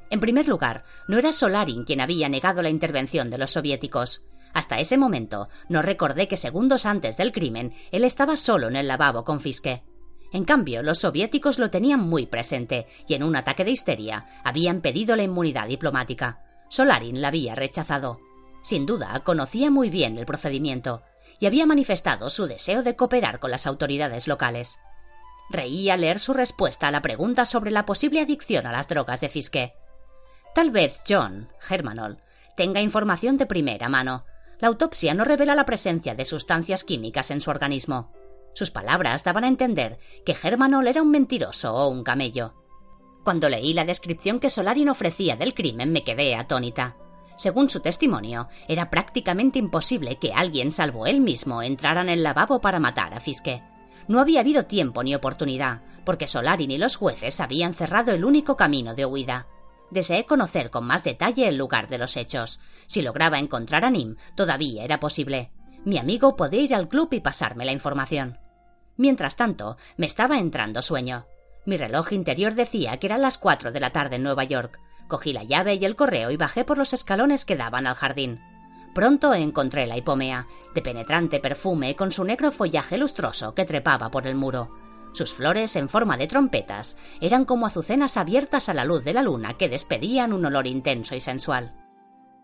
En primer lugar, no era Solarin quien había negado la intervención de los soviéticos. Hasta ese momento no recordé que segundos antes del crimen él estaba solo en el lavabo con Fiske. En cambio, los soviéticos lo tenían muy presente y en un ataque de histeria habían pedido la inmunidad diplomática. Solarin la había rechazado. Sin duda, conocía muy bien el procedimiento y había manifestado su deseo de cooperar con las autoridades locales. Reí al leer su respuesta a la pregunta sobre la posible adicción a las drogas de Fiske. Tal vez John, Germanol, tenga información de primera mano. La autopsia no revela la presencia de sustancias químicas en su organismo. Sus palabras daban a entender que Germanol era un mentiroso o un camello. Cuando leí la descripción que Solarin ofrecía del crimen me quedé atónita. Según su testimonio, era prácticamente imposible que alguien, salvo él mismo, entrara en el lavabo para matar a Fiske. No había habido tiempo ni oportunidad, porque Solarin y los jueces habían cerrado el único camino de huida. Deseé conocer con más detalle el lugar de los hechos. Si lograba encontrar a Nim, todavía era posible. Mi amigo podía ir al club y pasarme la información. Mientras tanto, me estaba entrando sueño. Mi reloj interior decía que eran las cuatro de la tarde en Nueva York. Cogí la llave y el correo y bajé por los escalones que daban al jardín. Pronto encontré la hipomea, de penetrante perfume con su negro follaje lustroso que trepaba por el muro. Sus flores, en forma de trompetas, eran como azucenas abiertas a la luz de la luna que despedían un olor intenso y sensual.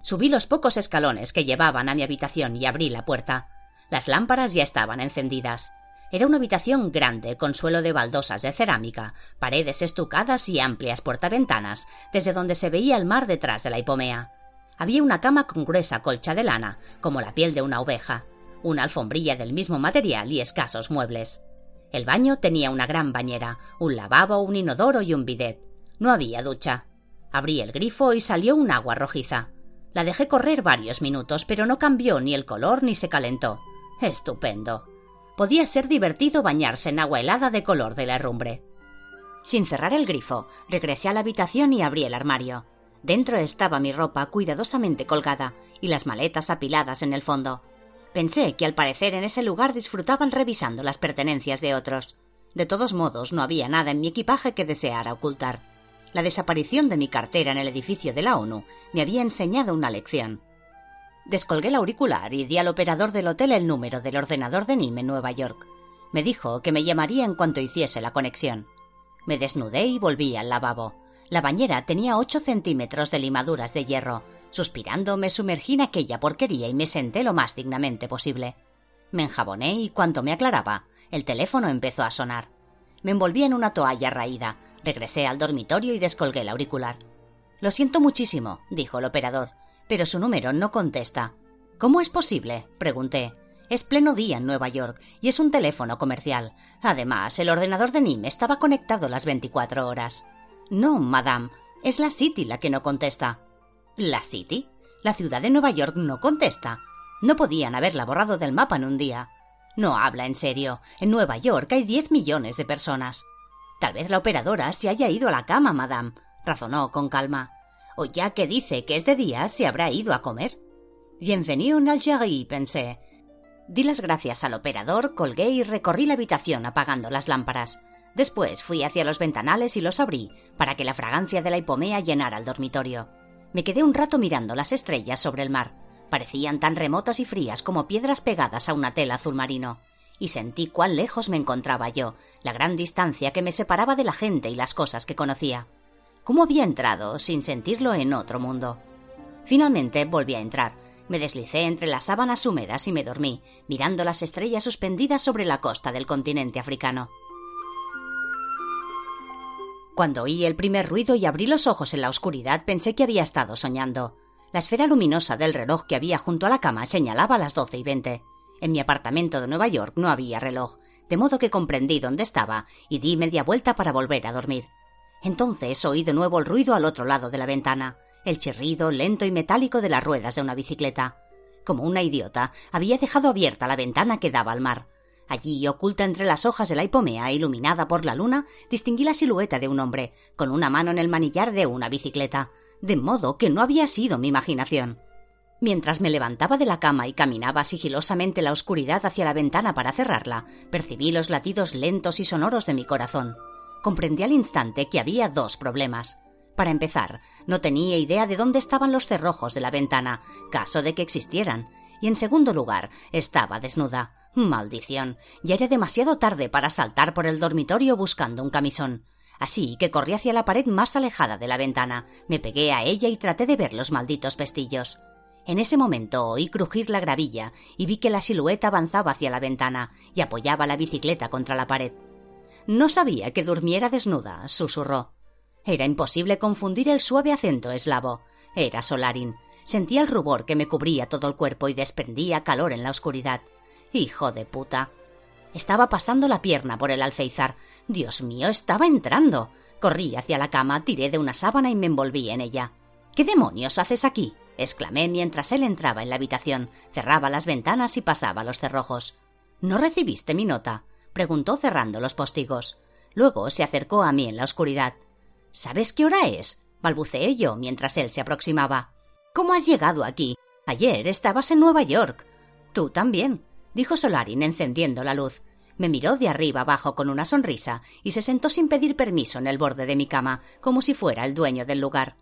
Subí los pocos escalones que llevaban a mi habitación y abrí la puerta. Las lámparas ya estaban encendidas. Era una habitación grande con suelo de baldosas de cerámica, paredes estucadas y amplias puertaventanas, desde donde se veía el mar detrás de la hipomea. Había una cama con gruesa colcha de lana, como la piel de una oveja, una alfombrilla del mismo material y escasos muebles. El baño tenía una gran bañera, un lavabo, un inodoro y un bidet. No había ducha. Abrí el grifo y salió un agua rojiza. La dejé correr varios minutos, pero no cambió ni el color ni se calentó. Estupendo podía ser divertido bañarse en agua helada de color de la herrumbre. Sin cerrar el grifo, regresé a la habitación y abrí el armario. Dentro estaba mi ropa cuidadosamente colgada y las maletas apiladas en el fondo. Pensé que al parecer en ese lugar disfrutaban revisando las pertenencias de otros. De todos modos, no había nada en mi equipaje que deseara ocultar. La desaparición de mi cartera en el edificio de la ONU me había enseñado una lección. Descolgué el auricular y di al operador del hotel el número del ordenador de NIM en Nueva York. Me dijo que me llamaría en cuanto hiciese la conexión. Me desnudé y volví al lavabo. La bañera tenía ocho centímetros de limaduras de hierro. Suspirando me sumergí en aquella porquería y me senté lo más dignamente posible. Me enjaboné y cuando me aclaraba, el teléfono empezó a sonar. Me envolví en una toalla raída, regresé al dormitorio y descolgué el auricular. Lo siento muchísimo, dijo el operador pero su número no contesta. ¿Cómo es posible? pregunté. Es pleno día en Nueva York y es un teléfono comercial. Además, el ordenador de Nim estaba conectado las 24 horas. No, madame, es la City la que no contesta. ¿La City? La ciudad de Nueva York no contesta. No podían haberla borrado del mapa en un día. No habla en serio. En Nueva York hay 10 millones de personas. Tal vez la operadora se haya ido a la cama, madame, razonó con calma o ya que dice que es de día, se habrá ido a comer. Bienvenido en Algérie, pensé. Di las gracias al operador, colgué y recorrí la habitación apagando las lámparas. Después fui hacia los ventanales y los abrí para que la fragancia de la hipomea llenara el dormitorio. Me quedé un rato mirando las estrellas sobre el mar. Parecían tan remotas y frías como piedras pegadas a una tela azul marino. Y sentí cuán lejos me encontraba yo, la gran distancia que me separaba de la gente y las cosas que conocía. ¿Cómo había entrado sin sentirlo en otro mundo? Finalmente volví a entrar. Me deslicé entre las sábanas húmedas y me dormí, mirando las estrellas suspendidas sobre la costa del continente africano. Cuando oí el primer ruido y abrí los ojos en la oscuridad, pensé que había estado soñando. La esfera luminosa del reloj que había junto a la cama señalaba las doce y veinte. En mi apartamento de Nueva York no había reloj, de modo que comprendí dónde estaba y di media vuelta para volver a dormir. Entonces oí de nuevo el ruido al otro lado de la ventana, el chirrido lento y metálico de las ruedas de una bicicleta. Como una idiota, había dejado abierta la ventana que daba al mar. Allí, oculta entre las hojas de la hipomea, iluminada por la luna, distinguí la silueta de un hombre, con una mano en el manillar de una bicicleta, de modo que no había sido mi imaginación. Mientras me levantaba de la cama y caminaba sigilosamente la oscuridad hacia la ventana para cerrarla, percibí los latidos lentos y sonoros de mi corazón comprendí al instante que había dos problemas. Para empezar, no tenía idea de dónde estaban los cerrojos de la ventana, caso de que existieran, y en segundo lugar, estaba desnuda. Maldición. Ya era demasiado tarde para saltar por el dormitorio buscando un camisón. Así que corrí hacia la pared más alejada de la ventana, me pegué a ella y traté de ver los malditos pestillos. En ese momento oí crujir la gravilla y vi que la silueta avanzaba hacia la ventana y apoyaba la bicicleta contra la pared. No sabía que durmiera desnuda, susurró. Era imposible confundir el suave acento eslavo. Era Solarin. Sentía el rubor que me cubría todo el cuerpo y desprendía calor en la oscuridad. Hijo de puta. Estaba pasando la pierna por el alféizar. Dios mío, estaba entrando. Corrí hacia la cama, tiré de una sábana y me envolví en ella. ¿Qué demonios haces aquí? exclamé mientras él entraba en la habitación, cerraba las ventanas y pasaba los cerrojos. ¿No recibiste mi nota? preguntó cerrando los postigos. Luego se acercó a mí en la oscuridad. ¿Sabes qué hora es? balbuceé yo mientras él se aproximaba. ¿Cómo has llegado aquí? Ayer estabas en Nueva York. Tú también, dijo Solarin encendiendo la luz. Me miró de arriba abajo con una sonrisa y se sentó sin pedir permiso en el borde de mi cama, como si fuera el dueño del lugar.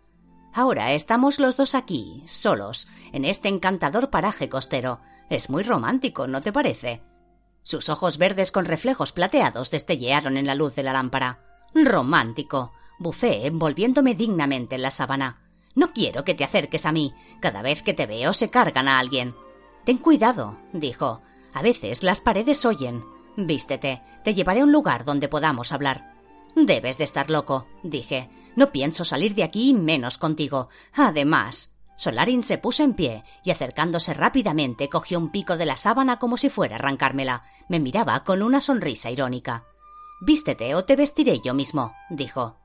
Ahora estamos los dos aquí, solos, en este encantador paraje costero. Es muy romántico, ¿no te parece? Sus ojos verdes con reflejos plateados destellearon en la luz de la lámpara. Romántico. Bufé, envolviéndome dignamente en la sábana. No quiero que te acerques a mí. Cada vez que te veo se cargan a alguien. Ten cuidado, dijo. A veces las paredes oyen. Vístete. Te llevaré a un lugar donde podamos hablar. Debes de estar loco, dije. No pienso salir de aquí menos contigo. Además. Solarin se puso en pie y acercándose rápidamente cogió un pico de la sábana como si fuera a arrancármela. Me miraba con una sonrisa irónica. Vístete o te vestiré yo mismo, dijo.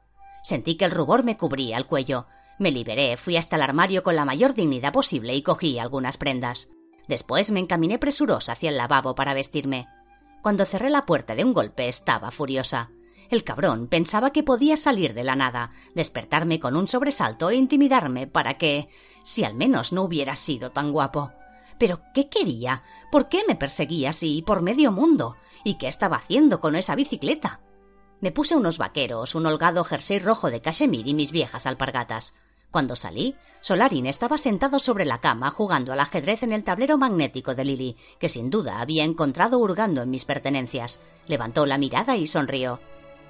Sentí que el rubor me cubría el cuello. Me liberé, fui hasta el armario con la mayor dignidad posible y cogí algunas prendas. Después me encaminé presurosa hacia el lavabo para vestirme. Cuando cerré la puerta de un golpe estaba furiosa. El cabrón pensaba que podía salir de la nada, despertarme con un sobresalto e intimidarme para que. si al menos no hubiera sido tan guapo. Pero ¿qué quería? ¿Por qué me perseguía así por medio mundo? ¿Y qué estaba haciendo con esa bicicleta? Me puse unos vaqueros, un holgado jersey rojo de cachemir y mis viejas alpargatas. Cuando salí, Solarin estaba sentado sobre la cama jugando al ajedrez en el tablero magnético de Lily, que sin duda había encontrado hurgando en mis pertenencias. Levantó la mirada y sonrió.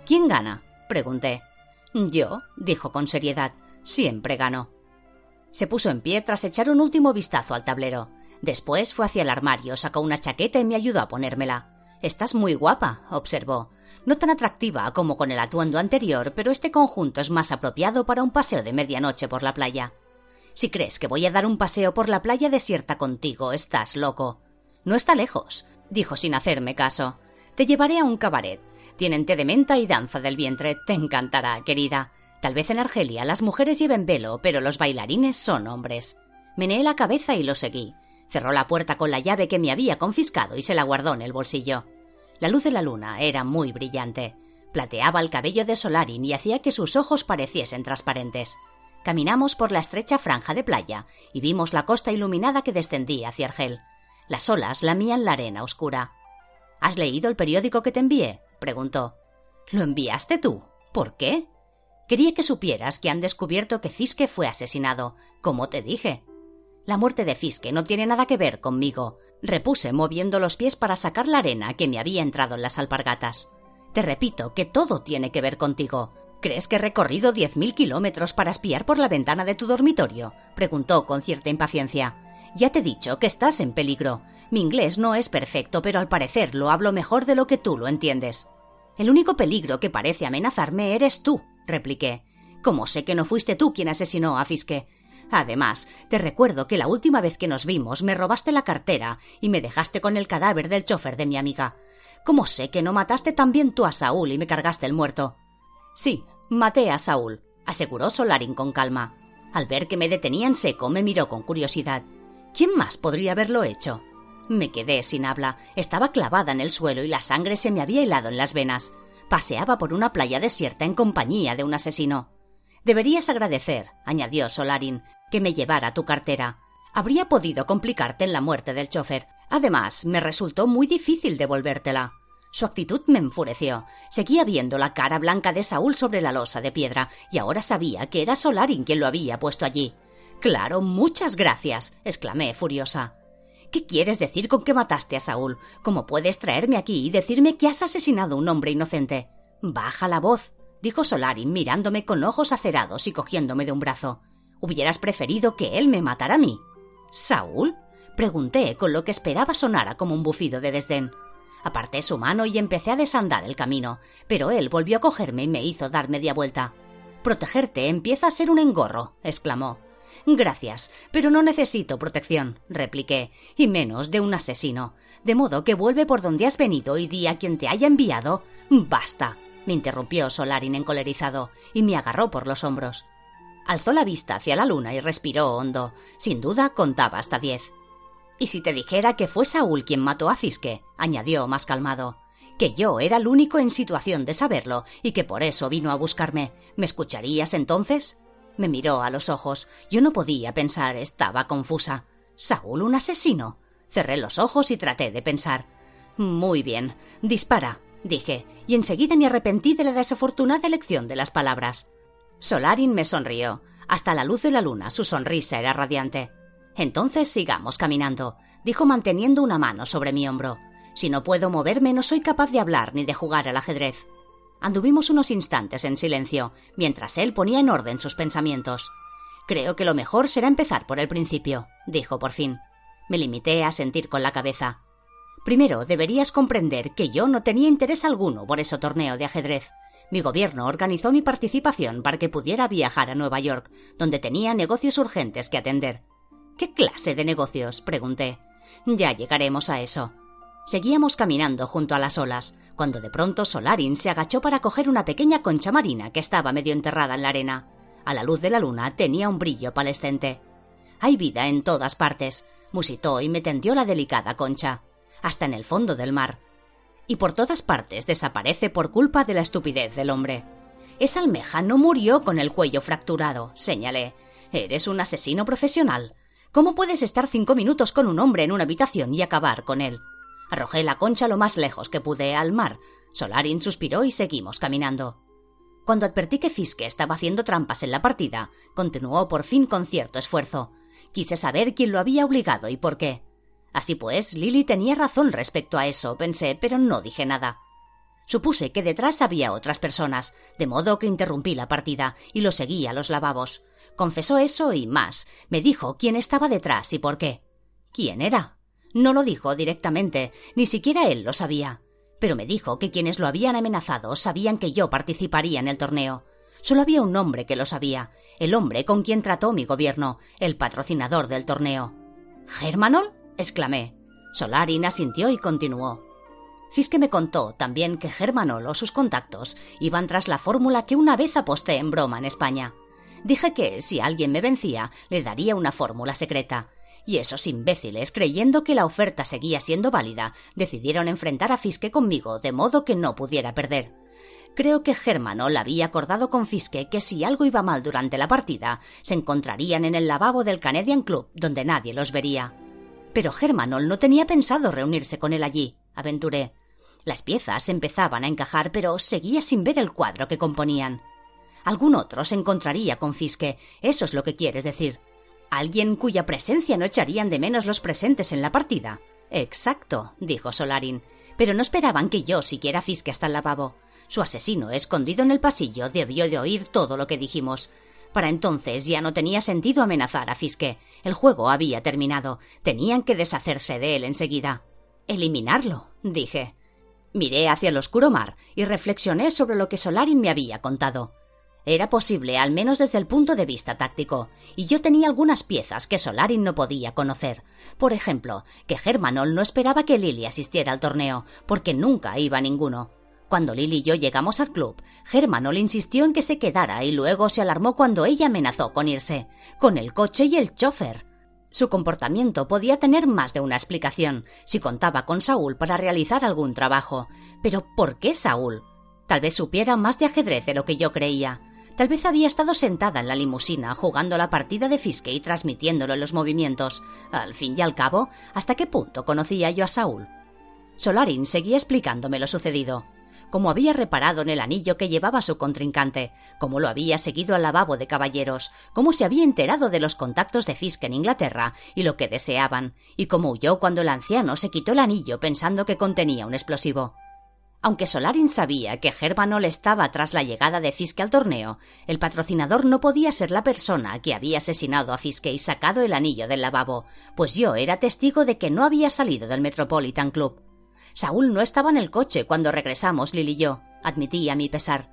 ¿Quién gana? pregunté. Yo, dijo con seriedad. Siempre gano. Se puso en pie tras echar un último vistazo al tablero. Después fue hacia el armario, sacó una chaqueta y me ayudó a ponérmela. Estás muy guapa, observó. No tan atractiva como con el atuendo anterior, pero este conjunto es más apropiado para un paseo de medianoche por la playa. Si crees que voy a dar un paseo por la playa desierta contigo, estás loco. No está lejos, dijo sin hacerme caso. Te llevaré a un cabaret. Tienen té de menta y danza del vientre. Te encantará, querida. Tal vez en Argelia las mujeres lleven velo, pero los bailarines son hombres. Meneé la cabeza y lo seguí. Cerró la puerta con la llave que me había confiscado y se la guardó en el bolsillo. La luz de la luna era muy brillante. Plateaba el cabello de Solarin y hacía que sus ojos pareciesen transparentes. Caminamos por la estrecha franja de playa y vimos la costa iluminada que descendía hacia Argel. Las olas lamían la arena oscura. ¿Has leído el periódico que te envié? preguntó. ¿Lo enviaste tú? ¿Por qué? Quería que supieras que han descubierto que Fiske fue asesinado, como te dije. La muerte de Fiske no tiene nada que ver conmigo, repuse moviendo los pies para sacar la arena que me había entrado en las alpargatas. Te repito que todo tiene que ver contigo. ¿Crees que he recorrido diez mil kilómetros para espiar por la ventana de tu dormitorio? preguntó con cierta impaciencia. Ya te he dicho que estás en peligro. Mi inglés no es perfecto, pero al parecer lo hablo mejor de lo que tú lo entiendes. El único peligro que parece amenazarme eres tú, repliqué. Como sé que no fuiste tú quien asesinó a Fiske. Además, te recuerdo que la última vez que nos vimos me robaste la cartera y me dejaste con el cadáver del chofer de mi amiga. ¿Cómo sé que no mataste también tú a Saúl y me cargaste el muerto? Sí, maté a Saúl, aseguró Solarin con calma. Al ver que me detenía en seco, me miró con curiosidad. ¿Quién más podría haberlo hecho? Me quedé sin habla. Estaba clavada en el suelo y la sangre se me había helado en las venas. Paseaba por una playa desierta en compañía de un asesino. Deberías agradecer, añadió Solarin, que me llevara tu cartera. Habría podido complicarte en la muerte del chofer. Además, me resultó muy difícil devolvértela. Su actitud me enfureció. Seguía viendo la cara blanca de Saúl sobre la losa de piedra, y ahora sabía que era Solarin quien lo había puesto allí. Claro, muchas gracias, exclamé furiosa. ¿Qué quieres decir con que mataste a Saúl? ¿Cómo puedes traerme aquí y decirme que has asesinado a un hombre inocente? Baja la voz, dijo Solarin mirándome con ojos acerados y cogiéndome de un brazo. ¿Hubieras preferido que él me matara a mí? ¿Saúl? pregunté con lo que esperaba sonara como un bufido de desdén. Aparté su mano y empecé a desandar el camino, pero él volvió a cogerme y me hizo dar media vuelta. Protegerte empieza a ser un engorro, exclamó. Gracias, pero no necesito protección, repliqué, y menos de un asesino. De modo que vuelve por donde has venido y di a quien te haya enviado. Basta. Me interrumpió Solarin encolerizado, y me agarró por los hombros. Alzó la vista hacia la luna y respiró hondo. Sin duda contaba hasta diez. ¿Y si te dijera que fue Saúl quien mató a Fiske? añadió más calmado. Que yo era el único en situación de saberlo y que por eso vino a buscarme. ¿Me escucharías entonces? Me miró a los ojos. Yo no podía pensar, estaba confusa. ¿Saúl un asesino? Cerré los ojos y traté de pensar. Muy bien. Dispara, dije, y enseguida me arrepentí de la desafortunada elección de las palabras. Solarin me sonrió. Hasta la luz de la luna su sonrisa era radiante. Entonces sigamos caminando, dijo manteniendo una mano sobre mi hombro. Si no puedo moverme no soy capaz de hablar ni de jugar al ajedrez. Anduvimos unos instantes en silencio, mientras él ponía en orden sus pensamientos. Creo que lo mejor será empezar por el principio, dijo por fin. Me limité a sentir con la cabeza. Primero, deberías comprender que yo no tenía interés alguno por ese torneo de ajedrez. Mi gobierno organizó mi participación para que pudiera viajar a Nueva York, donde tenía negocios urgentes que atender. ¿Qué clase de negocios? pregunté. Ya llegaremos a eso. Seguíamos caminando junto a las olas, cuando de pronto Solarin se agachó para coger una pequeña concha marina que estaba medio enterrada en la arena. A la luz de la luna tenía un brillo palescente. Hay vida en todas partes, musitó y me tendió la delicada concha hasta en el fondo del mar. Y por todas partes desaparece por culpa de la estupidez del hombre. Esa almeja no murió con el cuello fracturado, señalé. Eres un asesino profesional. ¿Cómo puedes estar cinco minutos con un hombre en una habitación y acabar con él? Arrojé la concha lo más lejos que pude al mar. Solarin suspiró y seguimos caminando. Cuando advertí que Fiske estaba haciendo trampas en la partida, continuó por fin con cierto esfuerzo. Quise saber quién lo había obligado y por qué. Así pues, Lily tenía razón respecto a eso, pensé, pero no dije nada. Supuse que detrás había otras personas, de modo que interrumpí la partida y lo seguí a los lavabos. Confesó eso y más. Me dijo quién estaba detrás y por qué. ¿Quién era? No lo dijo directamente, ni siquiera él lo sabía. Pero me dijo que quienes lo habían amenazado sabían que yo participaría en el torneo. Solo había un hombre que lo sabía, el hombre con quien trató mi gobierno, el patrocinador del torneo. ¿Germanol? Exclamé. Solarin asintió y continuó. Fiske me contó también que Germanol o sus contactos iban tras la fórmula que una vez aposté en broma en España. Dije que, si alguien me vencía, le daría una fórmula secreta. Y esos imbéciles, creyendo que la oferta seguía siendo válida, decidieron enfrentar a Fiske conmigo de modo que no pudiera perder. Creo que Germanol había acordado con Fiske que si algo iba mal durante la partida, se encontrarían en el lavabo del Canadian Club, donde nadie los vería. Pero Germanol no tenía pensado reunirse con él allí, aventuré. Las piezas empezaban a encajar, pero seguía sin ver el cuadro que componían. Algún otro se encontraría con Fiske, eso es lo que quieres decir. Alguien cuya presencia no echarían de menos los presentes en la partida. Exacto, dijo Solarin. Pero no esperaban que yo siguiera Fiske hasta el lavabo. Su asesino, escondido en el pasillo, debió de oír todo lo que dijimos. Para entonces ya no tenía sentido amenazar a Fiske. El juego había terminado. Tenían que deshacerse de él enseguida. Eliminarlo, dije. Miré hacia el oscuro mar y reflexioné sobre lo que Solarin me había contado. Era posible, al menos desde el punto de vista táctico, y yo tenía algunas piezas que Solarin no podía conocer. Por ejemplo, que Germanol no esperaba que Lily asistiera al torneo, porque nunca iba ninguno. Cuando Lily y yo llegamos al club, le insistió en que se quedara y luego se alarmó cuando ella amenazó con irse, con el coche y el chofer. Su comportamiento podía tener más de una explicación, si contaba con Saúl para realizar algún trabajo. Pero ¿por qué Saúl? Tal vez supiera más de ajedrez de lo que yo creía. Tal vez había estado sentada en la limusina jugando la partida de Fiske y transmitiéndolo en los movimientos. Al fin y al cabo, ¿hasta qué punto conocía yo a Saúl? Solarin seguía explicándome lo sucedido como había reparado en el anillo que llevaba su contrincante, cómo lo había seguido al lavabo de caballeros, cómo se había enterado de los contactos de Fisk en Inglaterra y lo que deseaban, y cómo huyó cuando el anciano se quitó el anillo pensando que contenía un explosivo. Aunque Solarin sabía que Germanol estaba tras la llegada de Fiske al torneo, el patrocinador no podía ser la persona que había asesinado a Fiske y sacado el anillo del lavabo, pues yo era testigo de que no había salido del Metropolitan Club. Saúl no estaba en el coche cuando regresamos, Lili y yo, admití a mi pesar.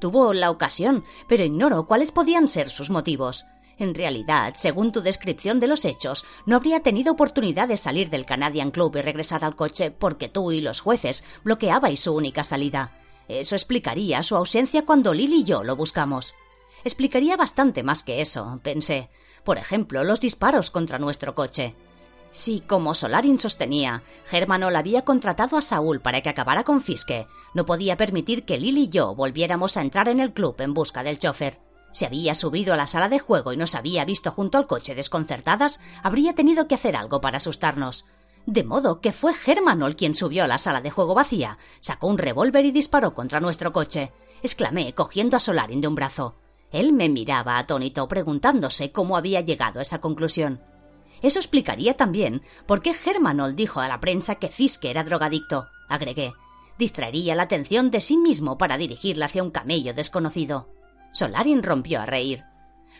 Tuvo la ocasión, pero ignoro cuáles podían ser sus motivos. En realidad, según tu descripción de los hechos, no habría tenido oportunidad de salir del Canadian Club y regresar al coche porque tú y los jueces bloqueabais su única salida. Eso explicaría su ausencia cuando Lily y yo lo buscamos. Explicaría bastante más que eso, pensé. Por ejemplo, los disparos contra nuestro coche. Si, como Solarin sostenía, Germanol había contratado a Saúl para que acabara con Fiske, no podía permitir que Lily y yo volviéramos a entrar en el club en busca del chofer. Si había subido a la sala de juego y nos había visto junto al coche desconcertadas, habría tenido que hacer algo para asustarnos. De modo que fue Germanol quien subió a la sala de juego vacía, sacó un revólver y disparó contra nuestro coche. exclamé, cogiendo a Solarin de un brazo. Él me miraba atónito, preguntándose cómo había llegado a esa conclusión. Eso explicaría también por qué Hermanol dijo a la prensa que Fiske era drogadicto, agregué. Distraería la atención de sí mismo para dirigirla hacia un camello desconocido. Solarin rompió a reír.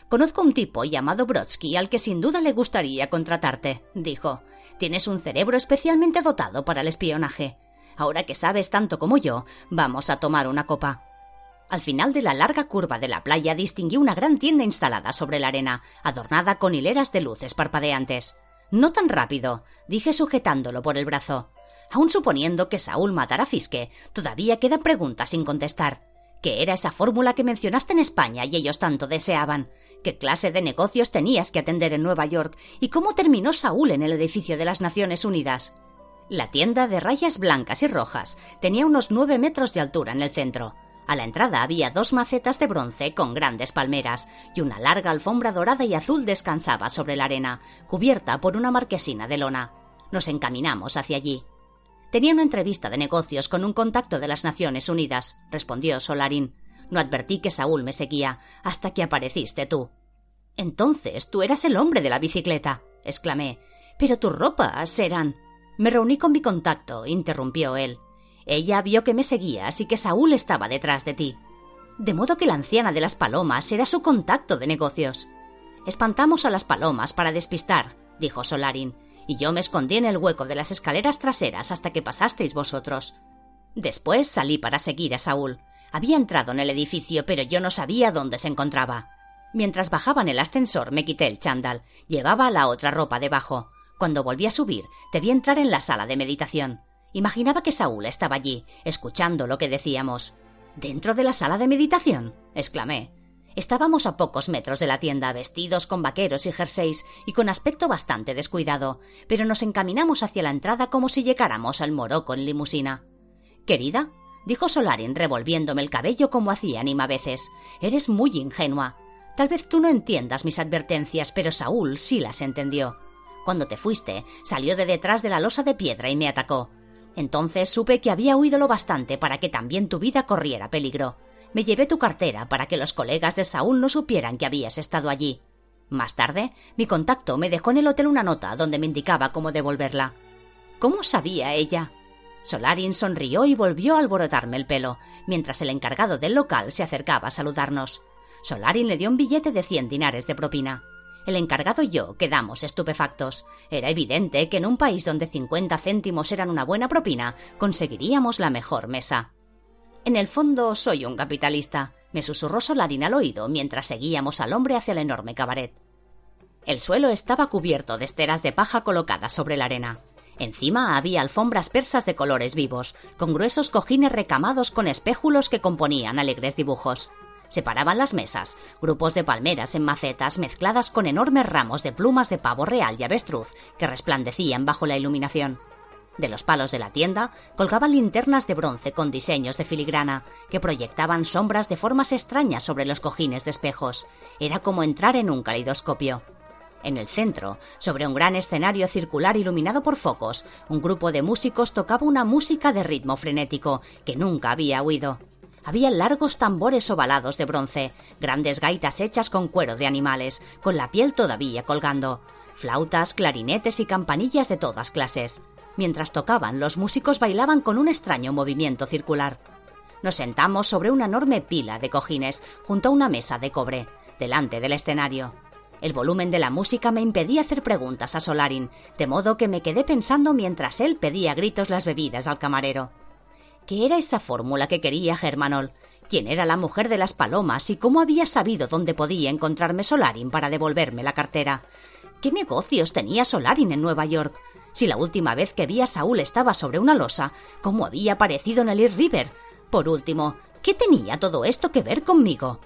Conozco un tipo llamado Brodsky al que sin duda le gustaría contratarte, dijo. Tienes un cerebro especialmente dotado para el espionaje. Ahora que sabes tanto como yo, vamos a tomar una copa. Al final de la larga curva de la playa distinguí una gran tienda instalada sobre la arena, adornada con hileras de luces parpadeantes. No tan rápido, dije sujetándolo por el brazo. Aun suponiendo que Saúl matara a Fiske, todavía quedan preguntas sin contestar. ¿Qué era esa fórmula que mencionaste en España y ellos tanto deseaban? ¿Qué clase de negocios tenías que atender en Nueva York? ¿Y cómo terminó Saúl en el edificio de las Naciones Unidas? La tienda de rayas blancas y rojas tenía unos nueve metros de altura en el centro. A la entrada había dos macetas de bronce con grandes palmeras, y una larga alfombra dorada y azul descansaba sobre la arena, cubierta por una marquesina de lona. Nos encaminamos hacia allí. Tenía una entrevista de negocios con un contacto de las Naciones Unidas, respondió Solarín. No advertí que Saúl me seguía hasta que apareciste tú. Entonces tú eras el hombre de la bicicleta, exclamé. Pero tus ropas eran. Me reuní con mi contacto, interrumpió él. Ella vio que me seguías y que Saúl estaba detrás de ti. De modo que la anciana de las palomas era su contacto de negocios. Espantamos a las palomas para despistar, dijo Solarin, y yo me escondí en el hueco de las escaleras traseras hasta que pasasteis vosotros. Después salí para seguir a Saúl. Había entrado en el edificio, pero yo no sabía dónde se encontraba. Mientras bajaba en el ascensor me quité el chándal. Llevaba la otra ropa debajo. Cuando volví a subir, vi entrar en la sala de meditación. Imaginaba que Saúl estaba allí, escuchando lo que decíamos. ¿Dentro de la sala de meditación? exclamé. Estábamos a pocos metros de la tienda, vestidos con vaqueros y jerseys y con aspecto bastante descuidado, pero nos encaminamos hacia la entrada como si llegáramos al Morocco en limusina. Querida, dijo Solarin revolviéndome el cabello como hacía Anima a veces, eres muy ingenua. Tal vez tú no entiendas mis advertencias, pero Saúl sí las entendió. Cuando te fuiste, salió de detrás de la losa de piedra y me atacó. Entonces supe que había huido lo bastante para que también tu vida corriera peligro. Me llevé tu cartera para que los colegas de Saúl no supieran que habías estado allí. Más tarde, mi contacto me dejó en el hotel una nota donde me indicaba cómo devolverla. ¿Cómo sabía ella? Solarin sonrió y volvió a alborotarme el pelo, mientras el encargado del local se acercaba a saludarnos. Solarin le dio un billete de cien dinares de propina. El encargado y yo quedamos estupefactos. Era evidente que en un país donde cincuenta céntimos eran una buena propina, conseguiríamos la mejor mesa. En el fondo soy un capitalista, me susurró Solarin al oído mientras seguíamos al hombre hacia el enorme cabaret. El suelo estaba cubierto de esteras de paja colocadas sobre la arena. Encima había alfombras persas de colores vivos, con gruesos cojines recamados con espéjulos que componían alegres dibujos. Separaban las mesas, grupos de palmeras en macetas mezcladas con enormes ramos de plumas de pavo real y avestruz que resplandecían bajo la iluminación. De los palos de la tienda colgaban linternas de bronce con diseños de filigrana que proyectaban sombras de formas extrañas sobre los cojines de espejos. Era como entrar en un calidoscopio. En el centro, sobre un gran escenario circular iluminado por focos, un grupo de músicos tocaba una música de ritmo frenético que nunca había oído. Había largos tambores ovalados de bronce, grandes gaitas hechas con cuero de animales, con la piel todavía colgando, flautas, clarinetes y campanillas de todas clases. Mientras tocaban, los músicos bailaban con un extraño movimiento circular. Nos sentamos sobre una enorme pila de cojines junto a una mesa de cobre, delante del escenario. El volumen de la música me impedía hacer preguntas a Solarin, de modo que me quedé pensando mientras él pedía a gritos las bebidas al camarero. ¿Qué era esa fórmula que quería Germanol? ¿Quién era la mujer de las palomas y cómo había sabido dónde podía encontrarme Solarin para devolverme la cartera? ¿Qué negocios tenía Solarin en Nueva York? Si la última vez que vi a Saúl estaba sobre una losa, ¿cómo había aparecido en el East River? Por último, ¿qué tenía todo esto que ver conmigo?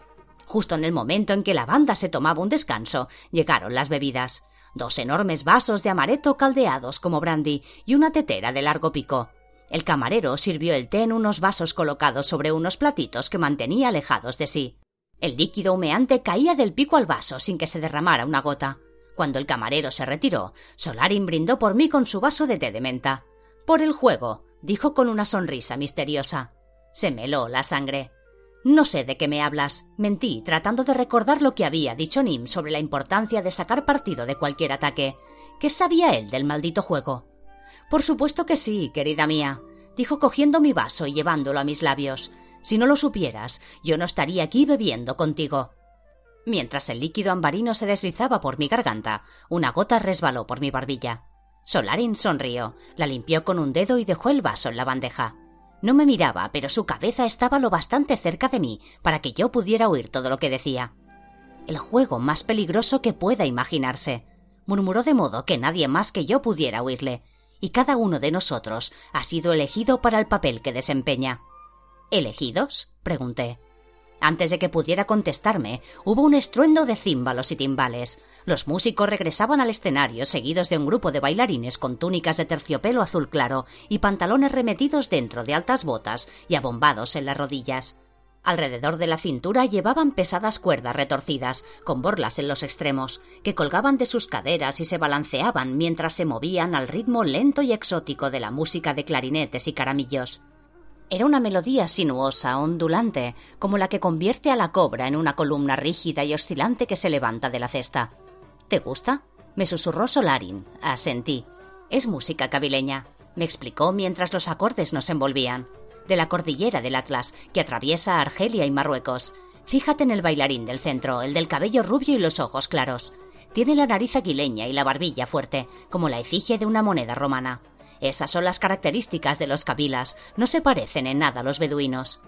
Justo en el momento en que la banda se tomaba un descanso, llegaron las bebidas. Dos enormes vasos de amareto caldeados como brandy y una tetera de largo pico. El camarero sirvió el té en unos vasos colocados sobre unos platitos que mantenía alejados de sí. El líquido humeante caía del pico al vaso sin que se derramara una gota. Cuando el camarero se retiró, Solarin brindó por mí con su vaso de té de menta. Por el juego, dijo con una sonrisa misteriosa. Se meló la sangre. No sé de qué me hablas. Mentí, tratando de recordar lo que había dicho Nim sobre la importancia de sacar partido de cualquier ataque. ¿Qué sabía él del maldito juego? Por supuesto que sí, querida mía, dijo cogiendo mi vaso y llevándolo a mis labios. Si no lo supieras, yo no estaría aquí bebiendo contigo. Mientras el líquido ambarino se deslizaba por mi garganta, una gota resbaló por mi barbilla. Solarin sonrió, la limpió con un dedo y dejó el vaso en la bandeja. No me miraba, pero su cabeza estaba lo bastante cerca de mí para que yo pudiera oír todo lo que decía. El juego más peligroso que pueda imaginarse, murmuró de modo que nadie más que yo pudiera oírle, y cada uno de nosotros ha sido elegido para el papel que desempeña. ¿Elegidos? pregunté. Antes de que pudiera contestarme, hubo un estruendo de címbalos y timbales. Los músicos regresaban al escenario seguidos de un grupo de bailarines con túnicas de terciopelo azul claro y pantalones remetidos dentro de altas botas y abombados en las rodillas. Alrededor de la cintura llevaban pesadas cuerdas retorcidas, con borlas en los extremos, que colgaban de sus caderas y se balanceaban mientras se movían al ritmo lento y exótico de la música de clarinetes y caramillos. Era una melodía sinuosa, ondulante, como la que convierte a la cobra en una columna rígida y oscilante que se levanta de la cesta. ¿Te gusta? me susurró Solarin. Asentí. Es música cabileña, me explicó mientras los acordes nos envolvían. De la cordillera del Atlas, que atraviesa Argelia y Marruecos. Fíjate en el bailarín del centro, el del cabello rubio y los ojos claros. Tiene la nariz aguileña y la barbilla fuerte, como la efigie de una moneda romana. Esas son las características de los kabilas, no se parecen en nada a los beduinos.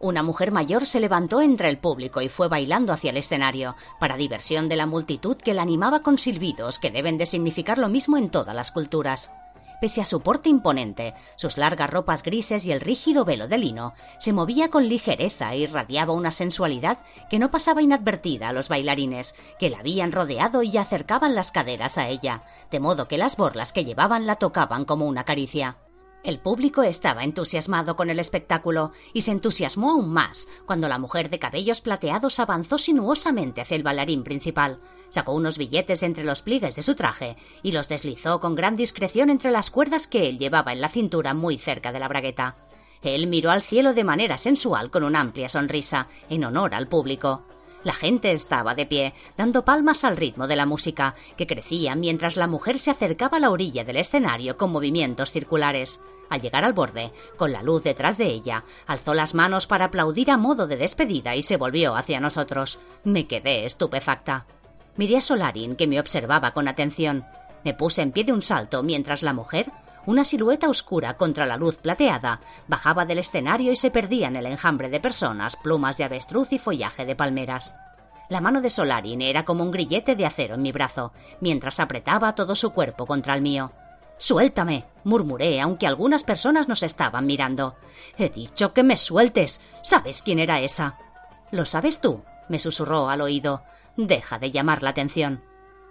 Una mujer mayor se levantó entre el público y fue bailando hacia el escenario, para diversión de la multitud que la animaba con silbidos que deben de significar lo mismo en todas las culturas. Pese a su porte imponente, sus largas ropas grises y el rígido velo de lino, se movía con ligereza e irradiaba una sensualidad que no pasaba inadvertida a los bailarines, que la habían rodeado y acercaban las caderas a ella, de modo que las borlas que llevaban la tocaban como una caricia. El público estaba entusiasmado con el espectáculo y se entusiasmó aún más cuando la mujer de cabellos plateados avanzó sinuosamente hacia el bailarín principal, sacó unos billetes entre los pliegues de su traje y los deslizó con gran discreción entre las cuerdas que él llevaba en la cintura muy cerca de la bragueta. Él miró al cielo de manera sensual con una amplia sonrisa, en honor al público. La gente estaba de pie, dando palmas al ritmo de la música, que crecía mientras la mujer se acercaba a la orilla del escenario con movimientos circulares. Al llegar al borde, con la luz detrás de ella, alzó las manos para aplaudir a modo de despedida y se volvió hacia nosotros. Me quedé estupefacta. Miré a Solarin, que me observaba con atención. Me puse en pie de un salto mientras la mujer, una silueta oscura contra la luz plateada, bajaba del escenario y se perdía en el enjambre de personas, plumas de avestruz y follaje de palmeras. La mano de Solarin era como un grillete de acero en mi brazo, mientras apretaba todo su cuerpo contra el mío. Suéltame, murmuré, aunque algunas personas nos estaban mirando. He dicho que me sueltes. ¿Sabes quién era esa? ¿Lo sabes tú? me susurró al oído. Deja de llamar la atención.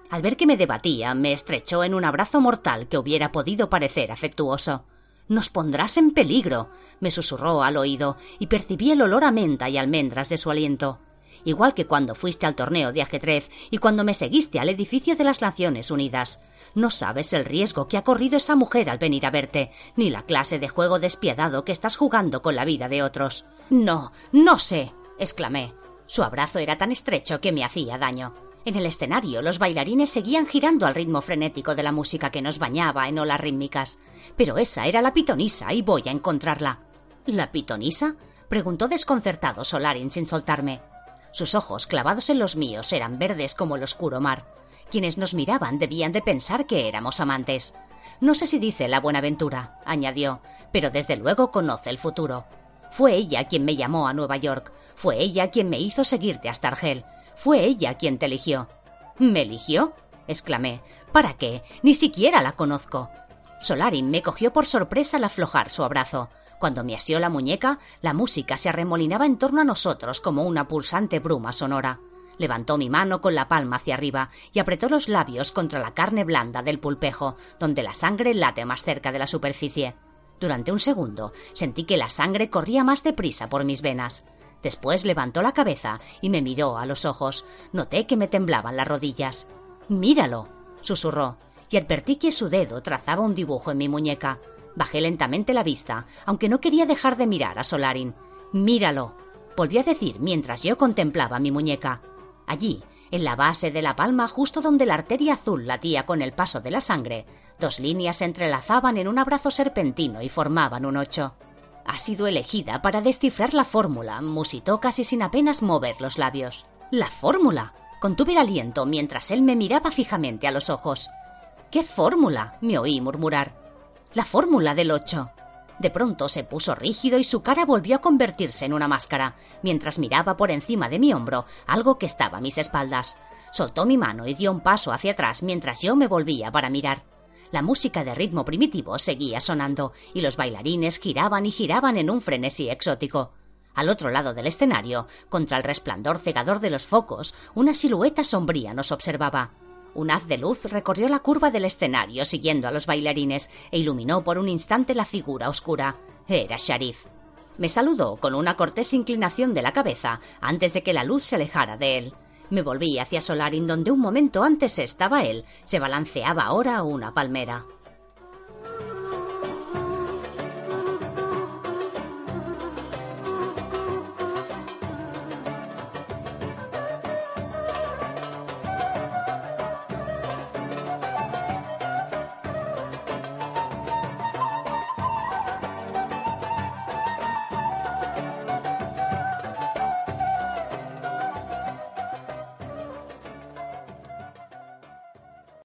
Al ver que me debatía, me estrechó en un abrazo mortal que hubiera podido parecer afectuoso. Nos pondrás en peligro, me susurró al oído, y percibí el olor a menta y almendras de su aliento. Igual que cuando fuiste al torneo de ajedrez y cuando me seguiste al edificio de las Naciones Unidas. No sabes el riesgo que ha corrido esa mujer al venir a verte, ni la clase de juego despiadado que estás jugando con la vida de otros. No, no sé, exclamé. Su abrazo era tan estrecho que me hacía daño. En el escenario los bailarines seguían girando al ritmo frenético de la música que nos bañaba en olas rítmicas. Pero esa era la pitonisa y voy a encontrarla. ¿La pitonisa? preguntó desconcertado Solarin sin soltarme. Sus ojos clavados en los míos eran verdes como el oscuro mar. Quienes nos miraban debían de pensar que éramos amantes. No sé si dice la Buenaventura, añadió, pero desde luego conoce el futuro. Fue ella quien me llamó a Nueva York, fue ella quien me hizo seguirte hasta Argel, fue ella quien te eligió. ¿Me eligió? exclamé. ¿Para qué? Ni siquiera la conozco. Solarin me cogió por sorpresa al aflojar su abrazo. Cuando me asió la muñeca, la música se arremolinaba en torno a nosotros como una pulsante bruma sonora. Levantó mi mano con la palma hacia arriba y apretó los labios contra la carne blanda del pulpejo, donde la sangre late más cerca de la superficie. Durante un segundo sentí que la sangre corría más deprisa por mis venas. Después levantó la cabeza y me miró a los ojos. Noté que me temblaban las rodillas. Míralo, susurró, y advertí que su dedo trazaba un dibujo en mi muñeca. Bajé lentamente la vista, aunque no quería dejar de mirar a Solarin. Míralo. volvió a decir mientras yo contemplaba mi muñeca. Allí, en la base de la palma, justo donde la arteria azul latía con el paso de la sangre, dos líneas se entrelazaban en un abrazo serpentino y formaban un ocho. Ha sido elegida para descifrar la fórmula, musitó casi sin apenas mover los labios. ¡La fórmula! Contuve el aliento mientras él me miraba fijamente a los ojos. ¿Qué fórmula? me oí murmurar. La fórmula del ocho. De pronto se puso rígido y su cara volvió a convertirse en una máscara, mientras miraba por encima de mi hombro algo que estaba a mis espaldas. Soltó mi mano y dio un paso hacia atrás mientras yo me volvía para mirar. La música de ritmo primitivo seguía sonando y los bailarines giraban y giraban en un frenesí exótico. Al otro lado del escenario, contra el resplandor cegador de los focos, una silueta sombría nos observaba. Un haz de luz recorrió la curva del escenario siguiendo a los bailarines e iluminó por un instante la figura oscura. Era Sharif. Me saludó con una cortés inclinación de la cabeza antes de que la luz se alejara de él. Me volví hacia Solarin donde un momento antes estaba él. Se balanceaba ahora una palmera.